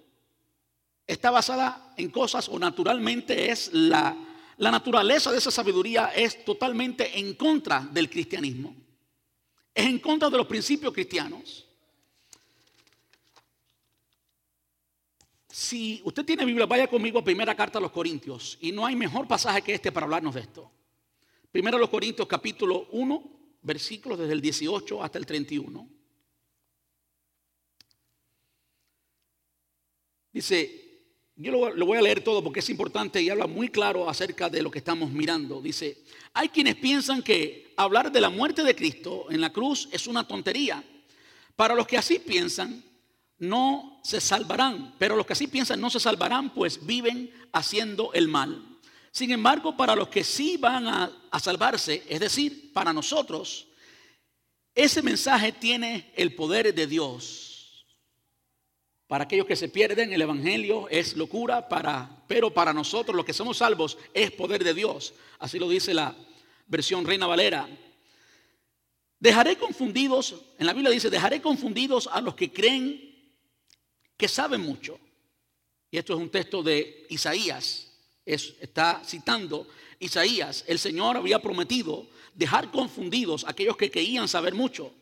está basada en cosas o naturalmente es la la naturaleza de esa sabiduría es totalmente en contra del cristianismo. Es en contra de los principios cristianos. Si usted tiene Biblia, vaya conmigo a primera carta a los Corintios. Y no hay mejor pasaje que este para hablarnos de esto. Primero a los Corintios capítulo 1, versículos desde el 18 hasta el 31. Dice, yo lo, voy a leer todo porque es importante y habla muy claro acerca de lo que estamos mirando. Dice, hay quienes piensan que hablar de la muerte de Cristo en la cruz es una tontería. Para los que así piensan, no se salvarán, pero los que así piensan no se salvarán, pues viven haciendo el mal. Sin embargo, para los que sí van a, a salvarse, es decir, para nosotros, ese mensaje tiene el poder de Dios para aquellos que se pierden, el Evangelio es locura, para, pero para nosotros, los que somos salvos, es poder de Dios. Así lo dice la versión Reina Valera. Dejaré confundidos, en la Biblia dice, dejaré confundidos a los que creen que saben mucho. Y esto es un texto de Isaías, está citando Isaías. El Señor había prometido dejar confundidos a aquellos que creían saber mucho.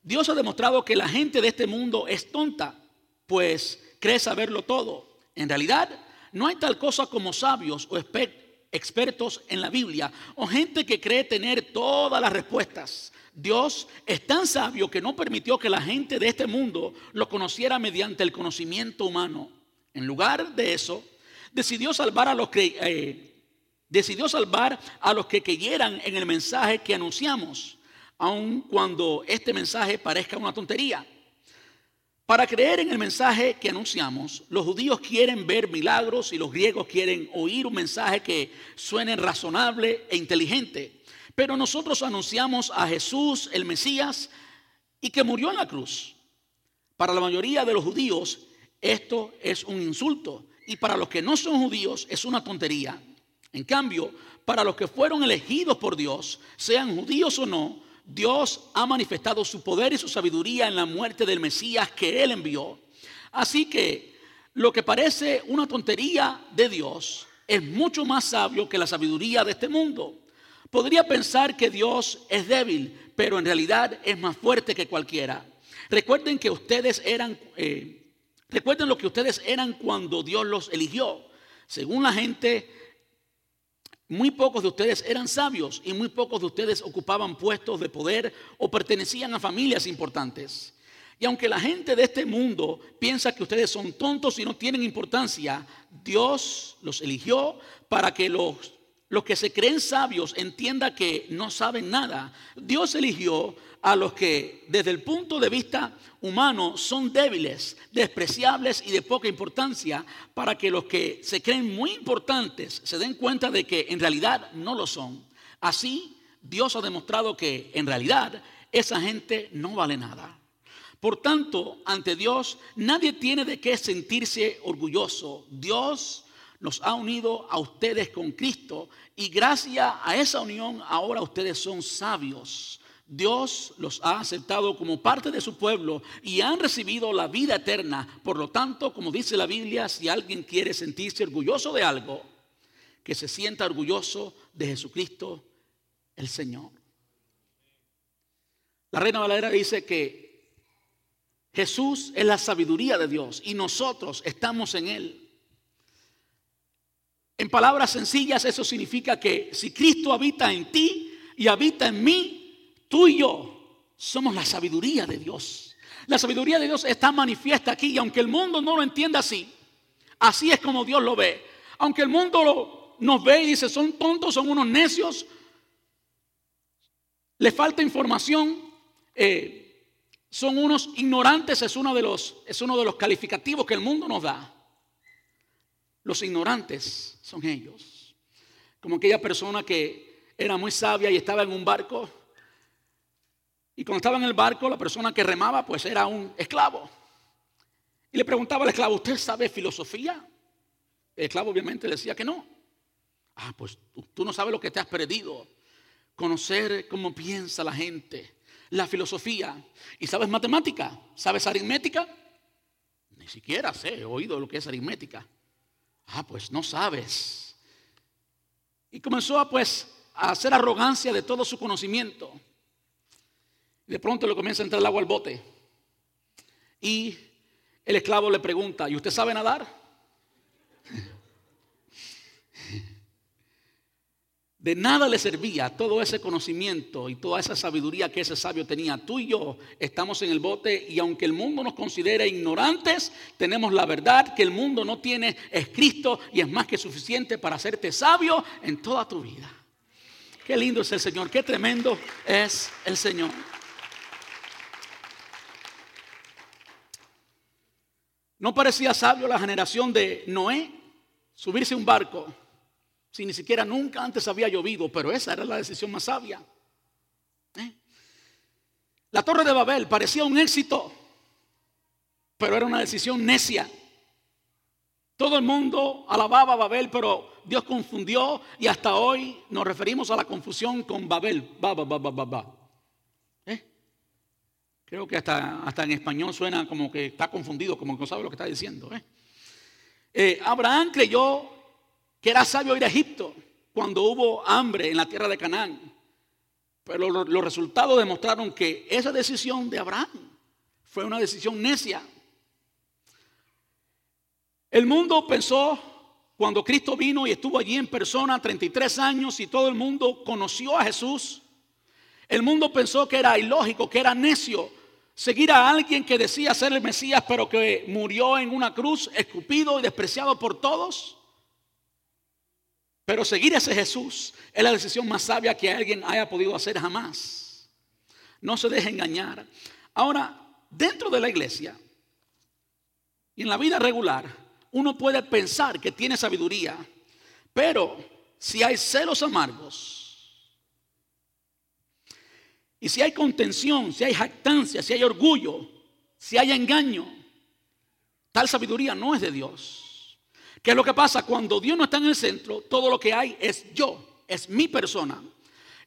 Dios ha demostrado que la gente de este mundo es tonta pues cree saberlo todo. En realidad, no hay tal cosa como sabios o expertos en la Biblia o gente que cree tener todas las respuestas. Dios es tan sabio que no permitió que la gente de este mundo lo conociera mediante el conocimiento humano. En lugar de eso, decidió salvar a los que eh, decidió salvar a los que creyeran en el mensaje que anunciamos, aun cuando este mensaje parezca una tontería. Para creer en el mensaje que anunciamos, los judíos quieren ver milagros y los griegos quieren oír un mensaje que suene razonable e inteligente. Pero nosotros anunciamos a Jesús, el Mesías, y que murió en la cruz. Para la mayoría de los judíos esto es un insulto y para los que no son judíos es una tontería. En cambio, para los que fueron elegidos por Dios, sean judíos o no, Dios ha manifestado su poder y su sabiduría en la muerte del Mesías que Él envió. Así que lo que parece una tontería de Dios es mucho más sabio que la sabiduría de este mundo. Podría pensar que Dios es débil, pero en realidad es más fuerte que cualquiera. Recuerden que ustedes eran, eh, recuerden lo que ustedes eran cuando Dios los eligió. Según la gente muy pocos de ustedes eran sabios y muy pocos de ustedes ocupaban puestos de poder o pertenecían a familias importantes. Y aunque la gente de este mundo piensa que ustedes son tontos y no tienen importancia, Dios los eligió para que los, los que se creen sabios entiendan que no saben nada. Dios eligió a los que desde el punto de vista humano son débiles, despreciables y de poca importancia, para que los que se creen muy importantes se den cuenta de que en realidad no lo son. Así, Dios ha demostrado que en realidad esa gente no vale nada. Por tanto, ante Dios nadie tiene de qué sentirse orgulloso. Dios nos ha unido a ustedes con Cristo y gracias a esa unión ahora ustedes son sabios. Dios los ha aceptado como parte de su pueblo y han recibido la vida eterna. Por lo tanto, como dice la Biblia, si alguien quiere sentirse orgulloso de algo, que se sienta orgulloso de Jesucristo el Señor. La Reina Valera dice que Jesús es la sabiduría de Dios y nosotros estamos en Él. En palabras sencillas, eso significa que si Cristo habita en ti y habita en mí, tú y yo somos la sabiduría de Dios. La sabiduría de Dios está manifiesta aquí y aunque el mundo no lo entienda así, así es como Dios lo ve. Aunque el mundo nos ve y dice, son tontos, son unos necios, le falta información. Eh, son unos ignorantes, es de los, es uno de los calificativos que el mundo nos da. Los ignorantes son ellos. Como aquella persona que era muy sabia y estaba en un barco. Y cuando estaba en el barco, la persona que remaba, pues era un esclavo. Y le preguntaba al esclavo, ¿usted sabe filosofía? El esclavo obviamente le decía que no. Ah, pues tú, no sabes lo que te has perdido. Conocer cómo piensa la gente la filosofía. ¿Y sabes matemática? ¿Sabes aritmética? Ni siquiera sé, he oído lo que es aritmética. Ah, pues no sabes. Y comenzó a pues a hacer arrogancia de todo su conocimiento. De pronto le comienza a entrar el agua al bote. Y el esclavo le pregunta, ¿y usted sabe nadar? *laughs* De nada le servía todo ese conocimiento y toda esa sabiduría que ese sabio tenía. Tú y yo estamos en el bote y aunque el mundo nos considere ignorantes, tenemos la verdad que el mundo no tiene es Cristo y es más que suficiente para hacerte sabio en toda tu vida. Qué lindo es el Señor, qué tremendo es el Señor. No parecía sabio la generación de Noé subirse a un barco si ni siquiera nunca antes había llovido, pero esa era la decisión más sabia. ¿Eh? La torre de Babel parecía un éxito, pero era una decisión necia. Todo el mundo alababa a Babel, pero Dios confundió y hasta hoy nos referimos a la confusión con Babel. Ba, ba, ba. Creo que hasta, hasta en español suena como que está confundido, como que no sabe lo que está diciendo. ¿eh? Eh, Abraham creyó que era sabio ir a Egipto cuando hubo hambre en la tierra de Canaán. Pero los resultados demostraron que esa decisión de Abraham fue una decisión necia. El mundo pensó cuando Cristo vino y estuvo allí en persona 33 años y todo el mundo conoció a Jesús. El mundo pensó que era ilógico, que era necio seguir a alguien que decía ser el Mesías, pero que murió en una cruz, escupido y despreciado por todos. Pero seguir a ese Jesús es la decisión más sabia que alguien haya podido hacer jamás. No se deje engañar. Ahora, dentro de la iglesia y en la vida regular, uno puede pensar que tiene sabiduría, pero si hay celos amargos, y si hay contención, si hay jactancia, si hay orgullo, si hay engaño, tal sabiduría no es de Dios. ¿Qué es lo que pasa? Cuando Dios no está en el centro, todo lo que hay es yo, es mi persona.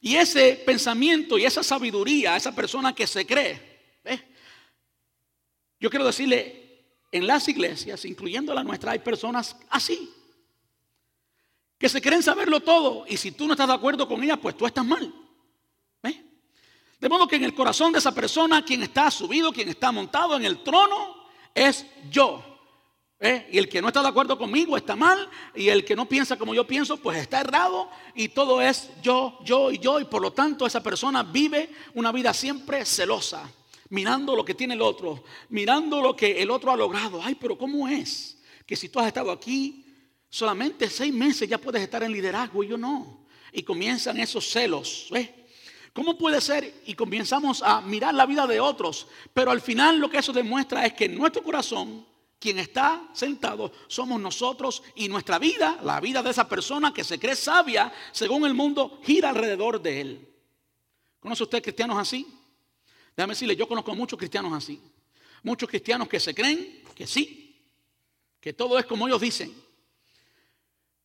Y ese pensamiento y esa sabiduría, esa persona que se cree, yo quiero decirle, en las iglesias, incluyendo la nuestra, hay personas así, que se creen saberlo todo y si tú no estás de acuerdo con ella, pues tú estás mal. De modo que en el corazón de esa persona, quien está subido, quien está montado en el trono, es yo. ¿eh? Y el que no está de acuerdo conmigo está mal. Y el que no piensa como yo pienso, pues está errado. Y todo es yo, yo y yo. Y por lo tanto esa persona vive una vida siempre celosa. Mirando lo que tiene el otro. Mirando lo que el otro ha logrado. Ay, pero ¿cómo es? Que si tú has estado aquí solamente seis meses ya puedes estar en liderazgo y yo no. Y comienzan esos celos. ¿Cómo puede ser? Y comenzamos a mirar la vida de otros. Pero al final lo que eso demuestra es que en nuestro corazón quien está sentado somos nosotros y nuestra vida, la vida de esa persona que se cree sabia, según el mundo, gira alrededor de él. ¿Conoce usted cristianos así? Déjame decirle, yo conozco muchos cristianos así. Muchos cristianos que se creen que sí, que todo es como ellos dicen.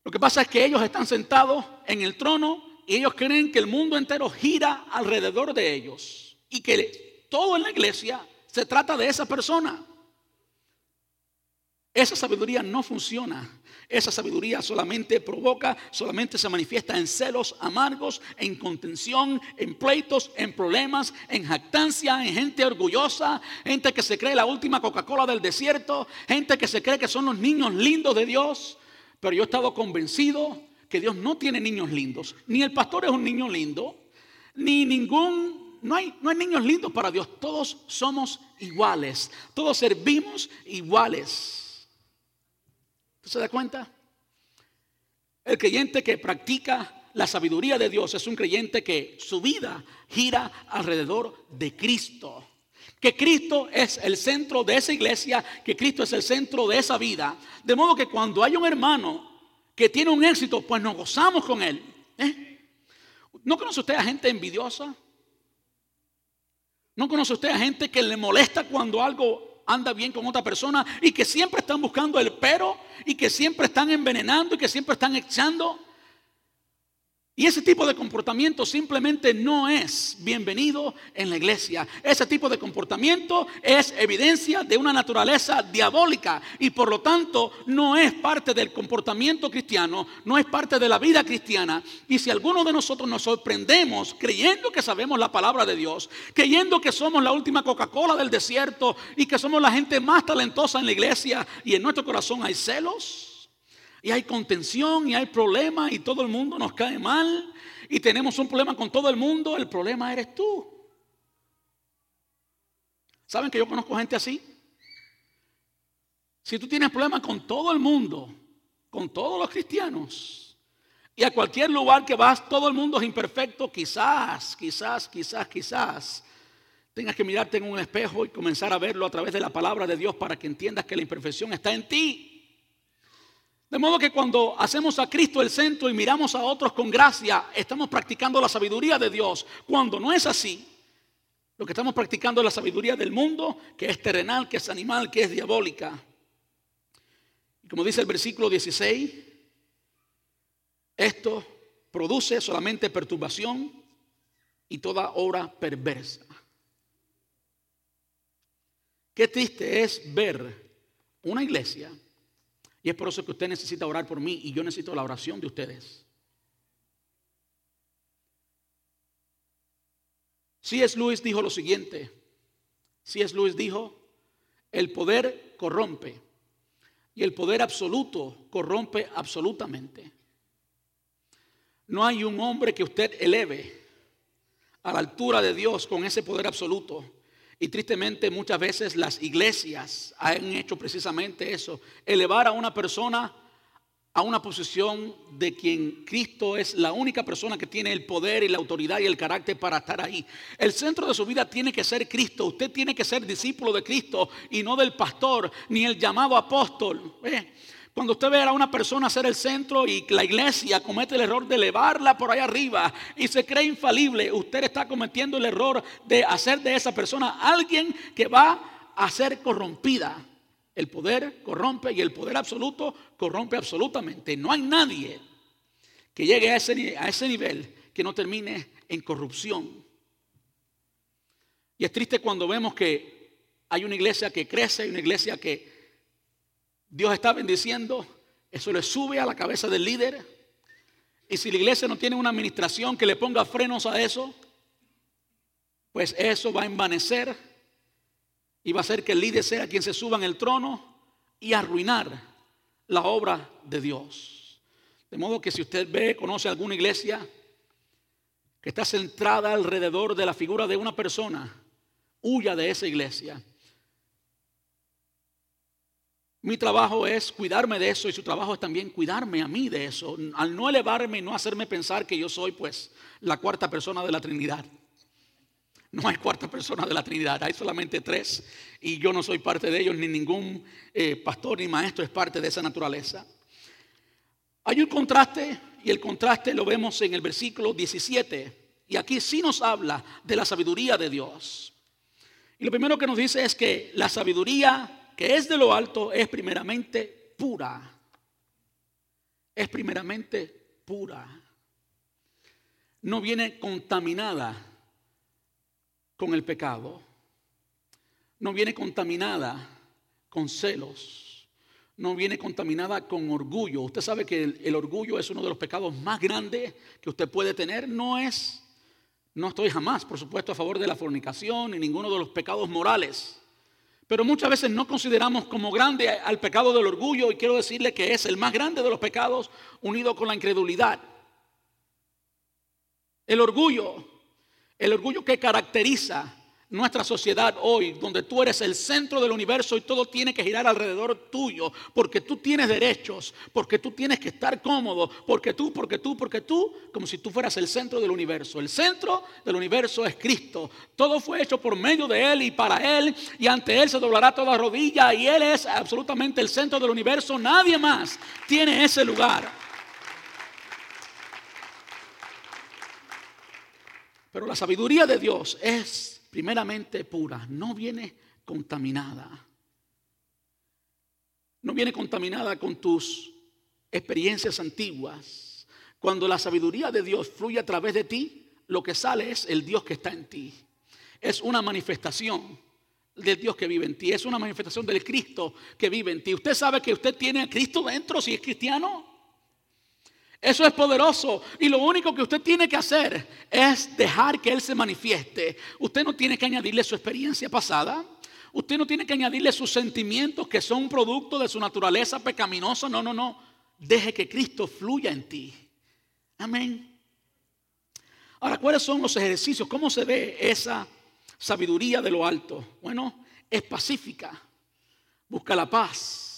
Lo que pasa es que ellos están sentados en el trono ellos creen que el mundo entero gira alrededor de ellos y que todo en la iglesia se trata de esa persona. Esa sabiduría no funciona. Esa sabiduría solamente provoca, solamente se manifiesta en celos amargos, en contención, en pleitos, en problemas, en jactancia, en gente orgullosa, gente que se cree la última Coca-Cola del desierto, gente que se cree que son los niños lindos de Dios. Pero yo he estado convencido que Dios no tiene niños lindos. Ni el pastor es un niño lindo, ni ningún no hay, no hay, niños lindos para Dios. Todos somos iguales. Todos servimos iguales se da cuenta? El creyente que practica la sabiduría de Dios es un creyente que su vida gira alrededor de Cristo. Que Cristo es el centro de esa iglesia, que Cristo es el centro de esa vida. De modo que cuando hay un hermano que tiene un éxito, pues nos gozamos con él. ¿eh? ¿No conoce usted a gente envidiosa? ¿No conoce usted a gente que le molesta cuando algo anda bien con otra persona y que siempre están buscando el pero y que siempre están envenenando y que siempre están echando. Y ese tipo de comportamiento simplemente no es bienvenido en la iglesia. Ese tipo de comportamiento es evidencia de una naturaleza diabólica y por lo tanto no es parte del comportamiento cristiano, no es parte de la vida cristiana. Y si alguno de nosotros nos sorprendemos creyendo que sabemos la palabra de Dios, creyendo que somos la última Coca-Cola del desierto y que somos la gente más talentosa en la iglesia y en nuestro corazón hay celos, y hay contención y hay problemas y todo el mundo nos cae mal y tenemos un problema con todo el mundo, el problema eres tú. ¿Saben que yo conozco gente así? Si tú tienes problemas con todo el mundo, con todos los cristianos, y a cualquier lugar que vas, todo el mundo es imperfecto, quizás, quizás, quizás, quizás, tengas que mirarte en un espejo y comenzar a verlo a través de la palabra de Dios para que entiendas que la imperfección está en ti. De modo que cuando hacemos a Cristo el centro y miramos a otros con gracia, estamos practicando la sabiduría de Dios. Cuando no es así, lo que estamos practicando es la sabiduría del mundo, que es terrenal, que es animal, que es diabólica. Y como dice el versículo 16, esto produce solamente perturbación y toda obra perversa. Qué triste es ver una iglesia y es por eso que usted necesita orar por mí y yo necesito la oración de ustedes. C.S. Lewis dijo lo siguiente. C.S. Lewis dijo, el poder corrompe y el poder absoluto corrompe absolutamente. No hay un hombre que usted eleve a la altura de Dios con ese poder absoluto y tristemente muchas veces las iglesias han hecho precisamente eso, elevar a una persona a una posición de quien Cristo es la única persona que tiene el poder y la autoridad y el carácter para estar ahí. El centro de su vida tiene que ser Cristo. Usted tiene que ser discípulo de Cristo y no del pastor ni el llamado apóstol. ¿Eh? Cuando usted ve a una persona ser el centro y la iglesia comete el error de elevarla por ahí arriba y se cree infalible, usted está cometiendo el error de hacer de esa persona alguien que va a ser corrompida. El poder corrompe y el poder absoluto corrompe absolutamente. No hay nadie que llegue a ese, a ese nivel que no termine en corrupción. Y es triste cuando vemos que hay una iglesia que crece, hay una iglesia que Dios está bendiciendo, eso le sube a la cabeza del líder. Y si la iglesia no tiene una administración que le ponga frenos a eso, pues eso va a envanecer y va a hacer que el líder sea quien se suba en el trono y arruinar la obra de Dios. De modo que si usted ve, conoce alguna iglesia que está centrada alrededor de la figura de una persona, huya de esa iglesia. Mi trabajo es cuidarme de eso y su trabajo es también cuidarme a mí de eso, al no elevarme y no hacerme pensar que yo soy pues la cuarta persona de la Trinidad. No hay cuarta persona de la Trinidad, hay solamente tres y yo no soy parte de ellos, ni ningún eh, pastor ni maestro es parte de esa naturaleza. Hay un contraste y el contraste lo vemos en el versículo 17 y aquí sí nos habla de la sabiduría de Dios. Y lo primero que nos dice es que la sabiduría que es de lo alto es primeramente pura. Es primeramente pura. No viene contaminada con el pecado, no viene contaminada con celos, no viene contaminada con orgullo. Usted sabe que el, orgullo es uno de los pecados más grandes que usted puede tener. No es, no estoy jamás, por supuesto, a favor de la fornicación ni ninguno de los pecados morales. Pero muchas veces no consideramos como grande al pecado del orgullo y quiero decirle que es el más grande de los pecados unido con la incredulidad. El orgullo el orgullo que caracteriza nuestra sociedad hoy, donde tú eres el centro del universo y todo tiene que girar alrededor tuyo, porque tú tienes derechos, porque tú tienes que estar cómodo, porque tú, porque tú, porque tú, como si tú fueras el centro del universo. El centro del universo es Cristo. Todo fue hecho por medio de Él y para Él, y ante Él se doblará toda rodilla, y Él es absolutamente el centro del universo. Nadie más tiene ese lugar. Pero la sabiduría de Dios es primeramente pura, no viene contaminada. No viene contaminada con tus experiencias antiguas. Cuando la sabiduría de Dios fluye a través de ti, lo que sale es el Dios que está en ti. Es una manifestación del Dios que vive en ti. Es una manifestación del Cristo que vive en ti. Usted sabe que usted tiene a Cristo dentro si es cristiano. Eso es poderoso. Y lo único que usted tiene que hacer es dejar que Él se manifieste. Usted no tiene que añadirle su experiencia pasada. Usted no tiene que añadirle sus sentimientos que son producto de su naturaleza pecaminosa. No, no, no. Deje que Cristo fluya en ti. Amén. Ahora, ¿cuáles son los ejercicios? ¿Cómo se ve esa sabiduría de lo alto? Bueno, es pacífica. Busca la paz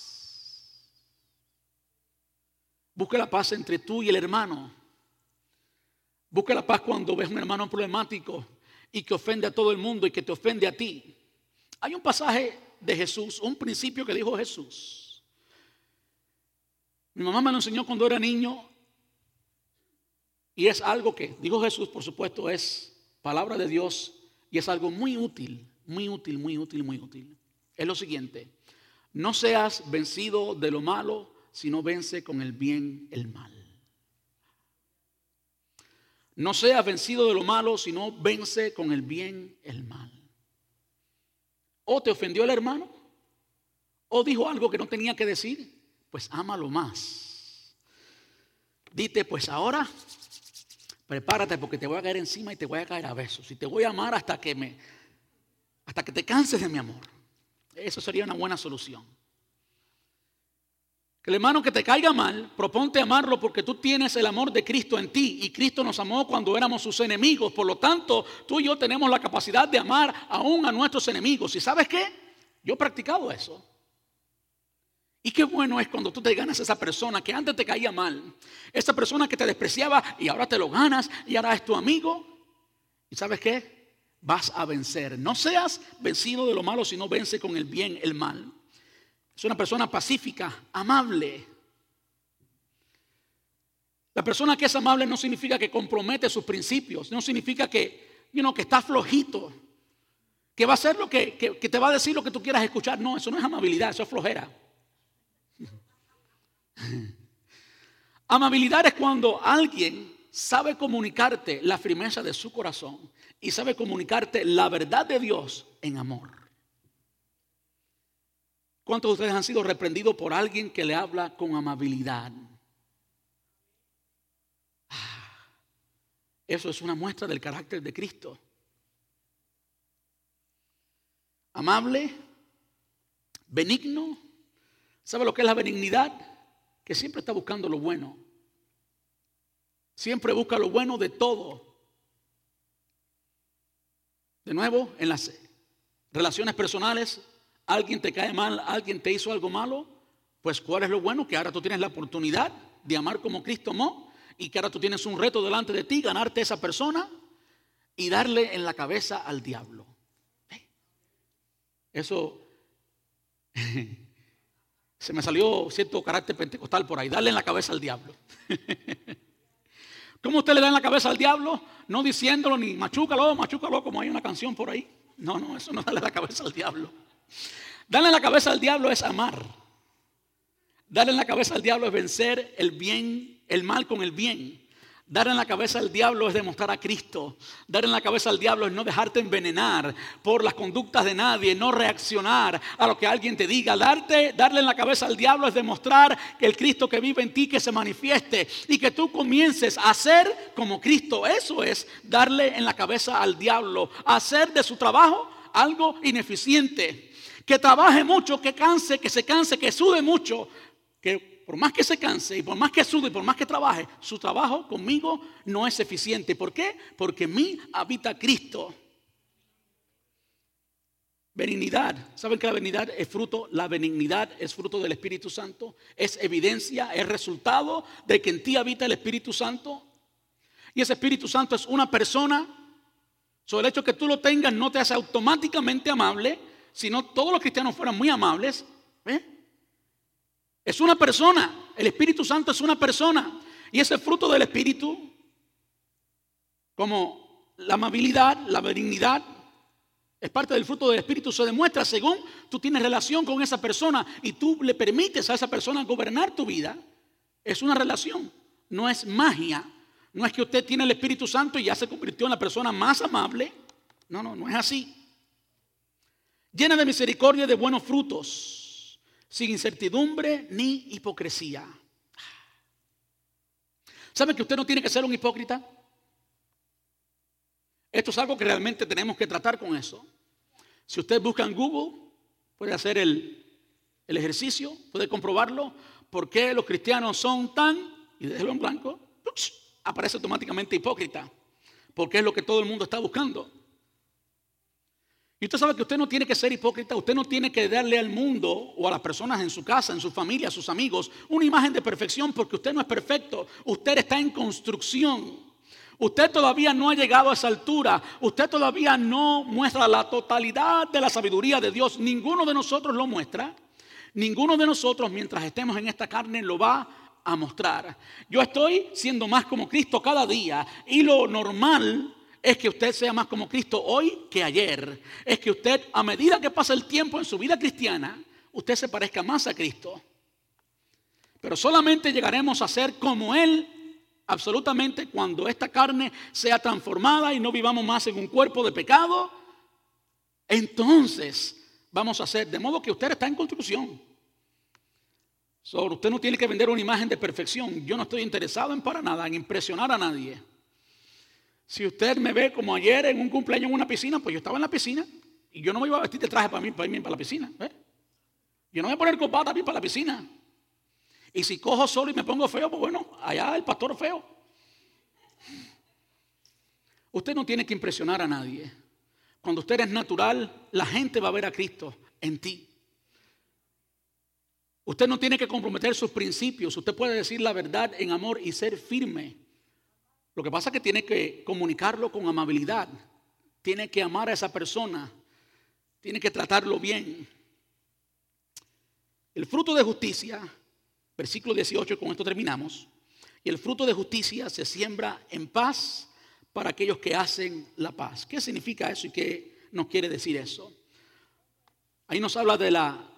Busca la paz entre tú y el hermano. Busca la paz cuando ves un hermano problemático y que ofende a todo el mundo y que te ofende a ti. Hay un pasaje de Jesús, un principio que dijo Jesús. Mi mamá me lo enseñó cuando era niño y es algo que, dijo Jesús, por supuesto, es palabra de Dios y es algo muy útil, muy útil, muy útil, muy útil. Es lo siguiente, no seas vencido de lo malo, sino vence con el bien el mal. No seas vencido de lo malo, sino vence con el bien el mal. O te ofendió el hermano, o dijo algo que no tenía que decir, pues ámalo más. Dite, pues ahora prepárate porque te voy a caer encima y te voy a caer a besos. Y te voy a amar hasta que me hasta que te canses de mi amor. Eso sería una buena solución. Que el hermano que te caiga mal, proponte amarlo porque tú tienes el amor de Cristo en ti y Cristo nos amó cuando éramos sus enemigos. Por lo tanto, tú y yo tenemos la capacidad de amar aún a nuestros enemigos. ¿Y sabes qué? Yo he practicado eso. Y qué bueno es cuando tú te ganas a esa persona que antes te caía mal, esa persona que te despreciaba y ahora te lo ganas y ahora es tu amigo. ¿Y sabes qué? Vas a vencer. No seas vencido de lo malo, sino vence con el bien el mal. Es una persona pacífica, amable. La persona que es amable no significa que compromete sus principios, no significa que, you que está flojito, que va a hacer lo que, que te va a decir lo que tú quieras escuchar. No, eso no es amabilidad, eso es flojera. *laughs* Amabilidad es cuando alguien sabe comunicarte la firmeza de su corazón y sabe comunicarte la verdad de Dios en amor. ¿Cuántos de ustedes han sido reprendidos por alguien que le habla con amabilidad? Ah, eso es una muestra del carácter de Cristo. Amable, benigno, ¿Sabe lo que es la benignidad? Que siempre está buscando lo bueno. Siempre busca lo bueno de todo. De nuevo, en las relaciones personales, alguien te cae mal, alguien te hizo algo malo, pues ¿cuál es lo bueno? Que ahora tú tienes la oportunidad de amar como Cristo amó y que ahora tú tienes un reto delante de ti, ganarte a esa persona y darle en la cabeza al diablo. Eso *laughs* se me salió cierto carácter pentecostal por ahí, darle en la cabeza al diablo. *laughs* ¿Cómo usted le da en la cabeza al diablo? No diciéndolo ni machúcalo, machúcalo, como hay una canción por ahí. No, no, eso no *laughs* darle la cabeza al diablo. Darle en la cabeza al diablo es amar. Darle en la cabeza al diablo es vencer el bien, el mal con el bien. Dar en la cabeza al diablo es demostrar a Cristo. Dar en la cabeza al diablo es no dejarte envenenar por las conductas de nadie, no reaccionar a lo que alguien te diga. Darle en la cabeza al diablo es demostrar que el Cristo que vive en ti que se manifieste y que tú comiences a ser como Cristo. Eso es darle en la cabeza al diablo, hacer de su trabajo algo ineficiente. Que trabaje mucho, que canse, que se canse, que sude mucho, que por más que se canse y por más que sude y por más que trabaje, su trabajo conmigo no es eficiente. ¿Por qué? Porque en mí habita Cristo. Benignidad. ¿Saben que la benignidad es fruto? La benignidad es fruto del Espíritu Santo. Es evidencia, es resultado de que en ti habita el Espíritu Santo. Y ese Espíritu Santo es una persona. Sobre el hecho que tú lo tengas no te hace automáticamente amable, sino todos los cristianos fueran muy amables. ¿eh? Es una persona. El Espíritu Santo es una persona. Y ese fruto del Espíritu, como la amabilidad, la benignidad, es parte del fruto del Espíritu. Se demuestra según tú tienes relación con esa persona y tú le permites a esa persona gobernar tu vida. Es una relación, no es magia. No es que usted tiene el Espíritu Santo y ya se convirtió en la persona más amable. No, no, no es así. Llena de misericordia y de buenos frutos sin incertidumbre ni hipocresía. ¿Sabe que usted no tiene que ser un hipócrita? Esto es algo que realmente tenemos que tratar con eso. Si usted busca en Google, puede hacer el, ejercicio, puede comprobarlo, por qué los cristianos son tan, y déjelo en blanco, aparece automáticamente hipócrita, porque es lo que todo el mundo está buscando. Y usted sabe que usted no tiene que ser hipócrita, usted no tiene que darle al mundo o a las personas en su casa, en su familia, a sus amigos, una imagen de perfección porque usted no es perfecto, usted está en construcción. Usted todavía no ha llegado a esa altura, usted todavía no muestra la totalidad de la sabiduría de Dios, ninguno de nosotros lo muestra, ninguno de nosotros mientras estemos en esta carne lo va a mostrar. Yo estoy siendo más como Cristo cada día y lo normal es que usted sea más como Cristo hoy que ayer. Es que usted, a medida que pasa el tiempo en su vida cristiana, usted se parezca más a Cristo. Pero solamente llegaremos a ser como Él absolutamente cuando esta carne sea transformada y no vivamos más en un cuerpo de pecado. Entonces vamos a ser, de modo que usted está en construcción. usted no tiene que vender una imagen de perfección. Yo no estoy interesado en para nada, en impresionar a nadie. Si usted me ve como ayer en un cumpleaños en una piscina, pues yo estaba en la piscina y yo no me iba a vestir de traje para mí, para irme para la piscina. Yo no me voy a poner copada a mí para la piscina. Y si cojo solo y me pongo feo, pues bueno, allá el pastor feo. Usted no tiene que impresionar a nadie. Cuando usted es natural, la gente va a ver a Cristo en ti. Usted no tiene que comprometer sus principios. Usted puede decir la verdad en amor y ser firme. Lo que pasa es que tiene que comunicarlo con amabilidad, tiene que amar a esa persona, tiene que tratarlo bien. El fruto de justicia, versículo 18, con esto terminamos, y el fruto de justicia se siembra en paz para aquellos que hacen la paz. ¿Qué significa eso y qué nos quiere decir eso? Ahí nos habla de la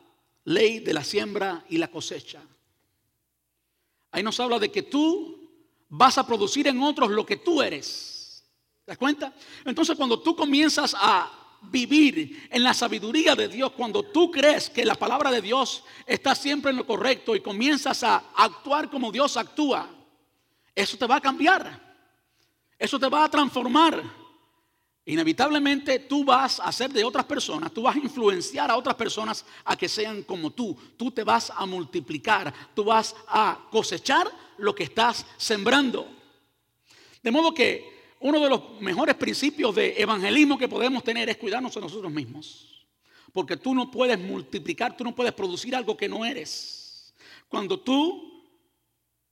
ley de la siembra y la cosecha. Ahí nos habla de que tú vas a producir en otros lo que tú eres. ¿Te das cuenta? Entonces cuando tú comienzas a vivir en la sabiduría de Dios, cuando tú crees que la palabra de Dios está siempre en lo correcto y comienzas a actuar como Dios actúa, eso te va a cambiar. Eso te va a transformar. Inevitablemente tú vas a hacer de otras personas, tú vas a influenciar a otras personas a que sean como tú. Tú te vas a multiplicar, tú vas a cosechar lo que estás sembrando. De modo que uno de los mejores principios de evangelismo que podemos tener es cuidarnos a nosotros mismos. Porque tú no puedes multiplicar, tú no puedes producir algo que no eres. Cuando tú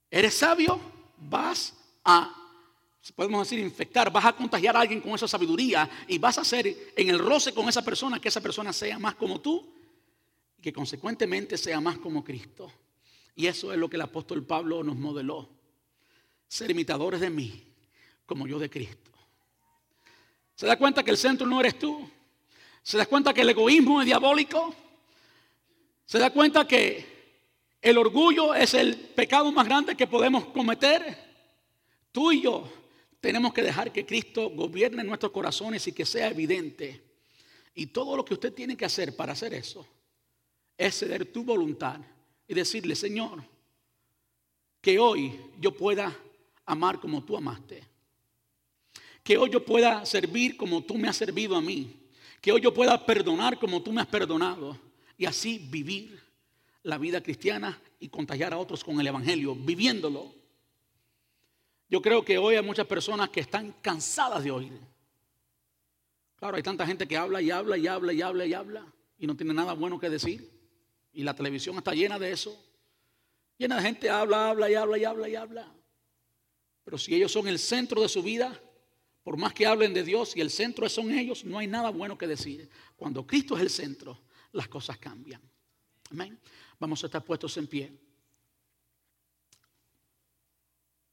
eres sabio, vas a podemos decir, infectar, vas a contagiar a alguien con esa sabiduría y vas a hacer en el roce con esa persona que esa persona sea más como tú y que consecuentemente sea más como Cristo. Y eso es lo que el apóstol Pablo nos modeló. Ser imitadores de mí como yo de Cristo. ¿Se da cuenta que el centro no eres tú? ¿Se da cuenta que el egoísmo es diabólico? ¿Se da cuenta que el orgullo es el pecado más grande que podemos cometer? Tú y yo tenemos que dejar que Cristo gobierne nuestros corazones y que sea evidente. Y todo lo que usted tiene que hacer para hacer eso es ceder tu voluntad y decirle, Señor, que hoy yo pueda amar como tú amaste. Que hoy yo pueda servir como tú me has servido a mí. Que hoy yo pueda perdonar como tú me has perdonado. Y así vivir la vida cristiana y contagiar a otros con el Evangelio, viviéndolo yo creo que hoy hay muchas personas que están cansadas de oír. Claro, hay tanta gente que habla y habla y habla y habla y habla y no tiene nada bueno que decir. Y la televisión está llena de eso. Llena de gente habla, habla y habla y habla y habla. Pero si ellos son el centro de su vida, por más que hablen de Dios y el centro son ellos, no hay nada bueno que decir. Cuando Cristo es el centro, las cosas cambian. Amén. Vamos a estar puestos en pie.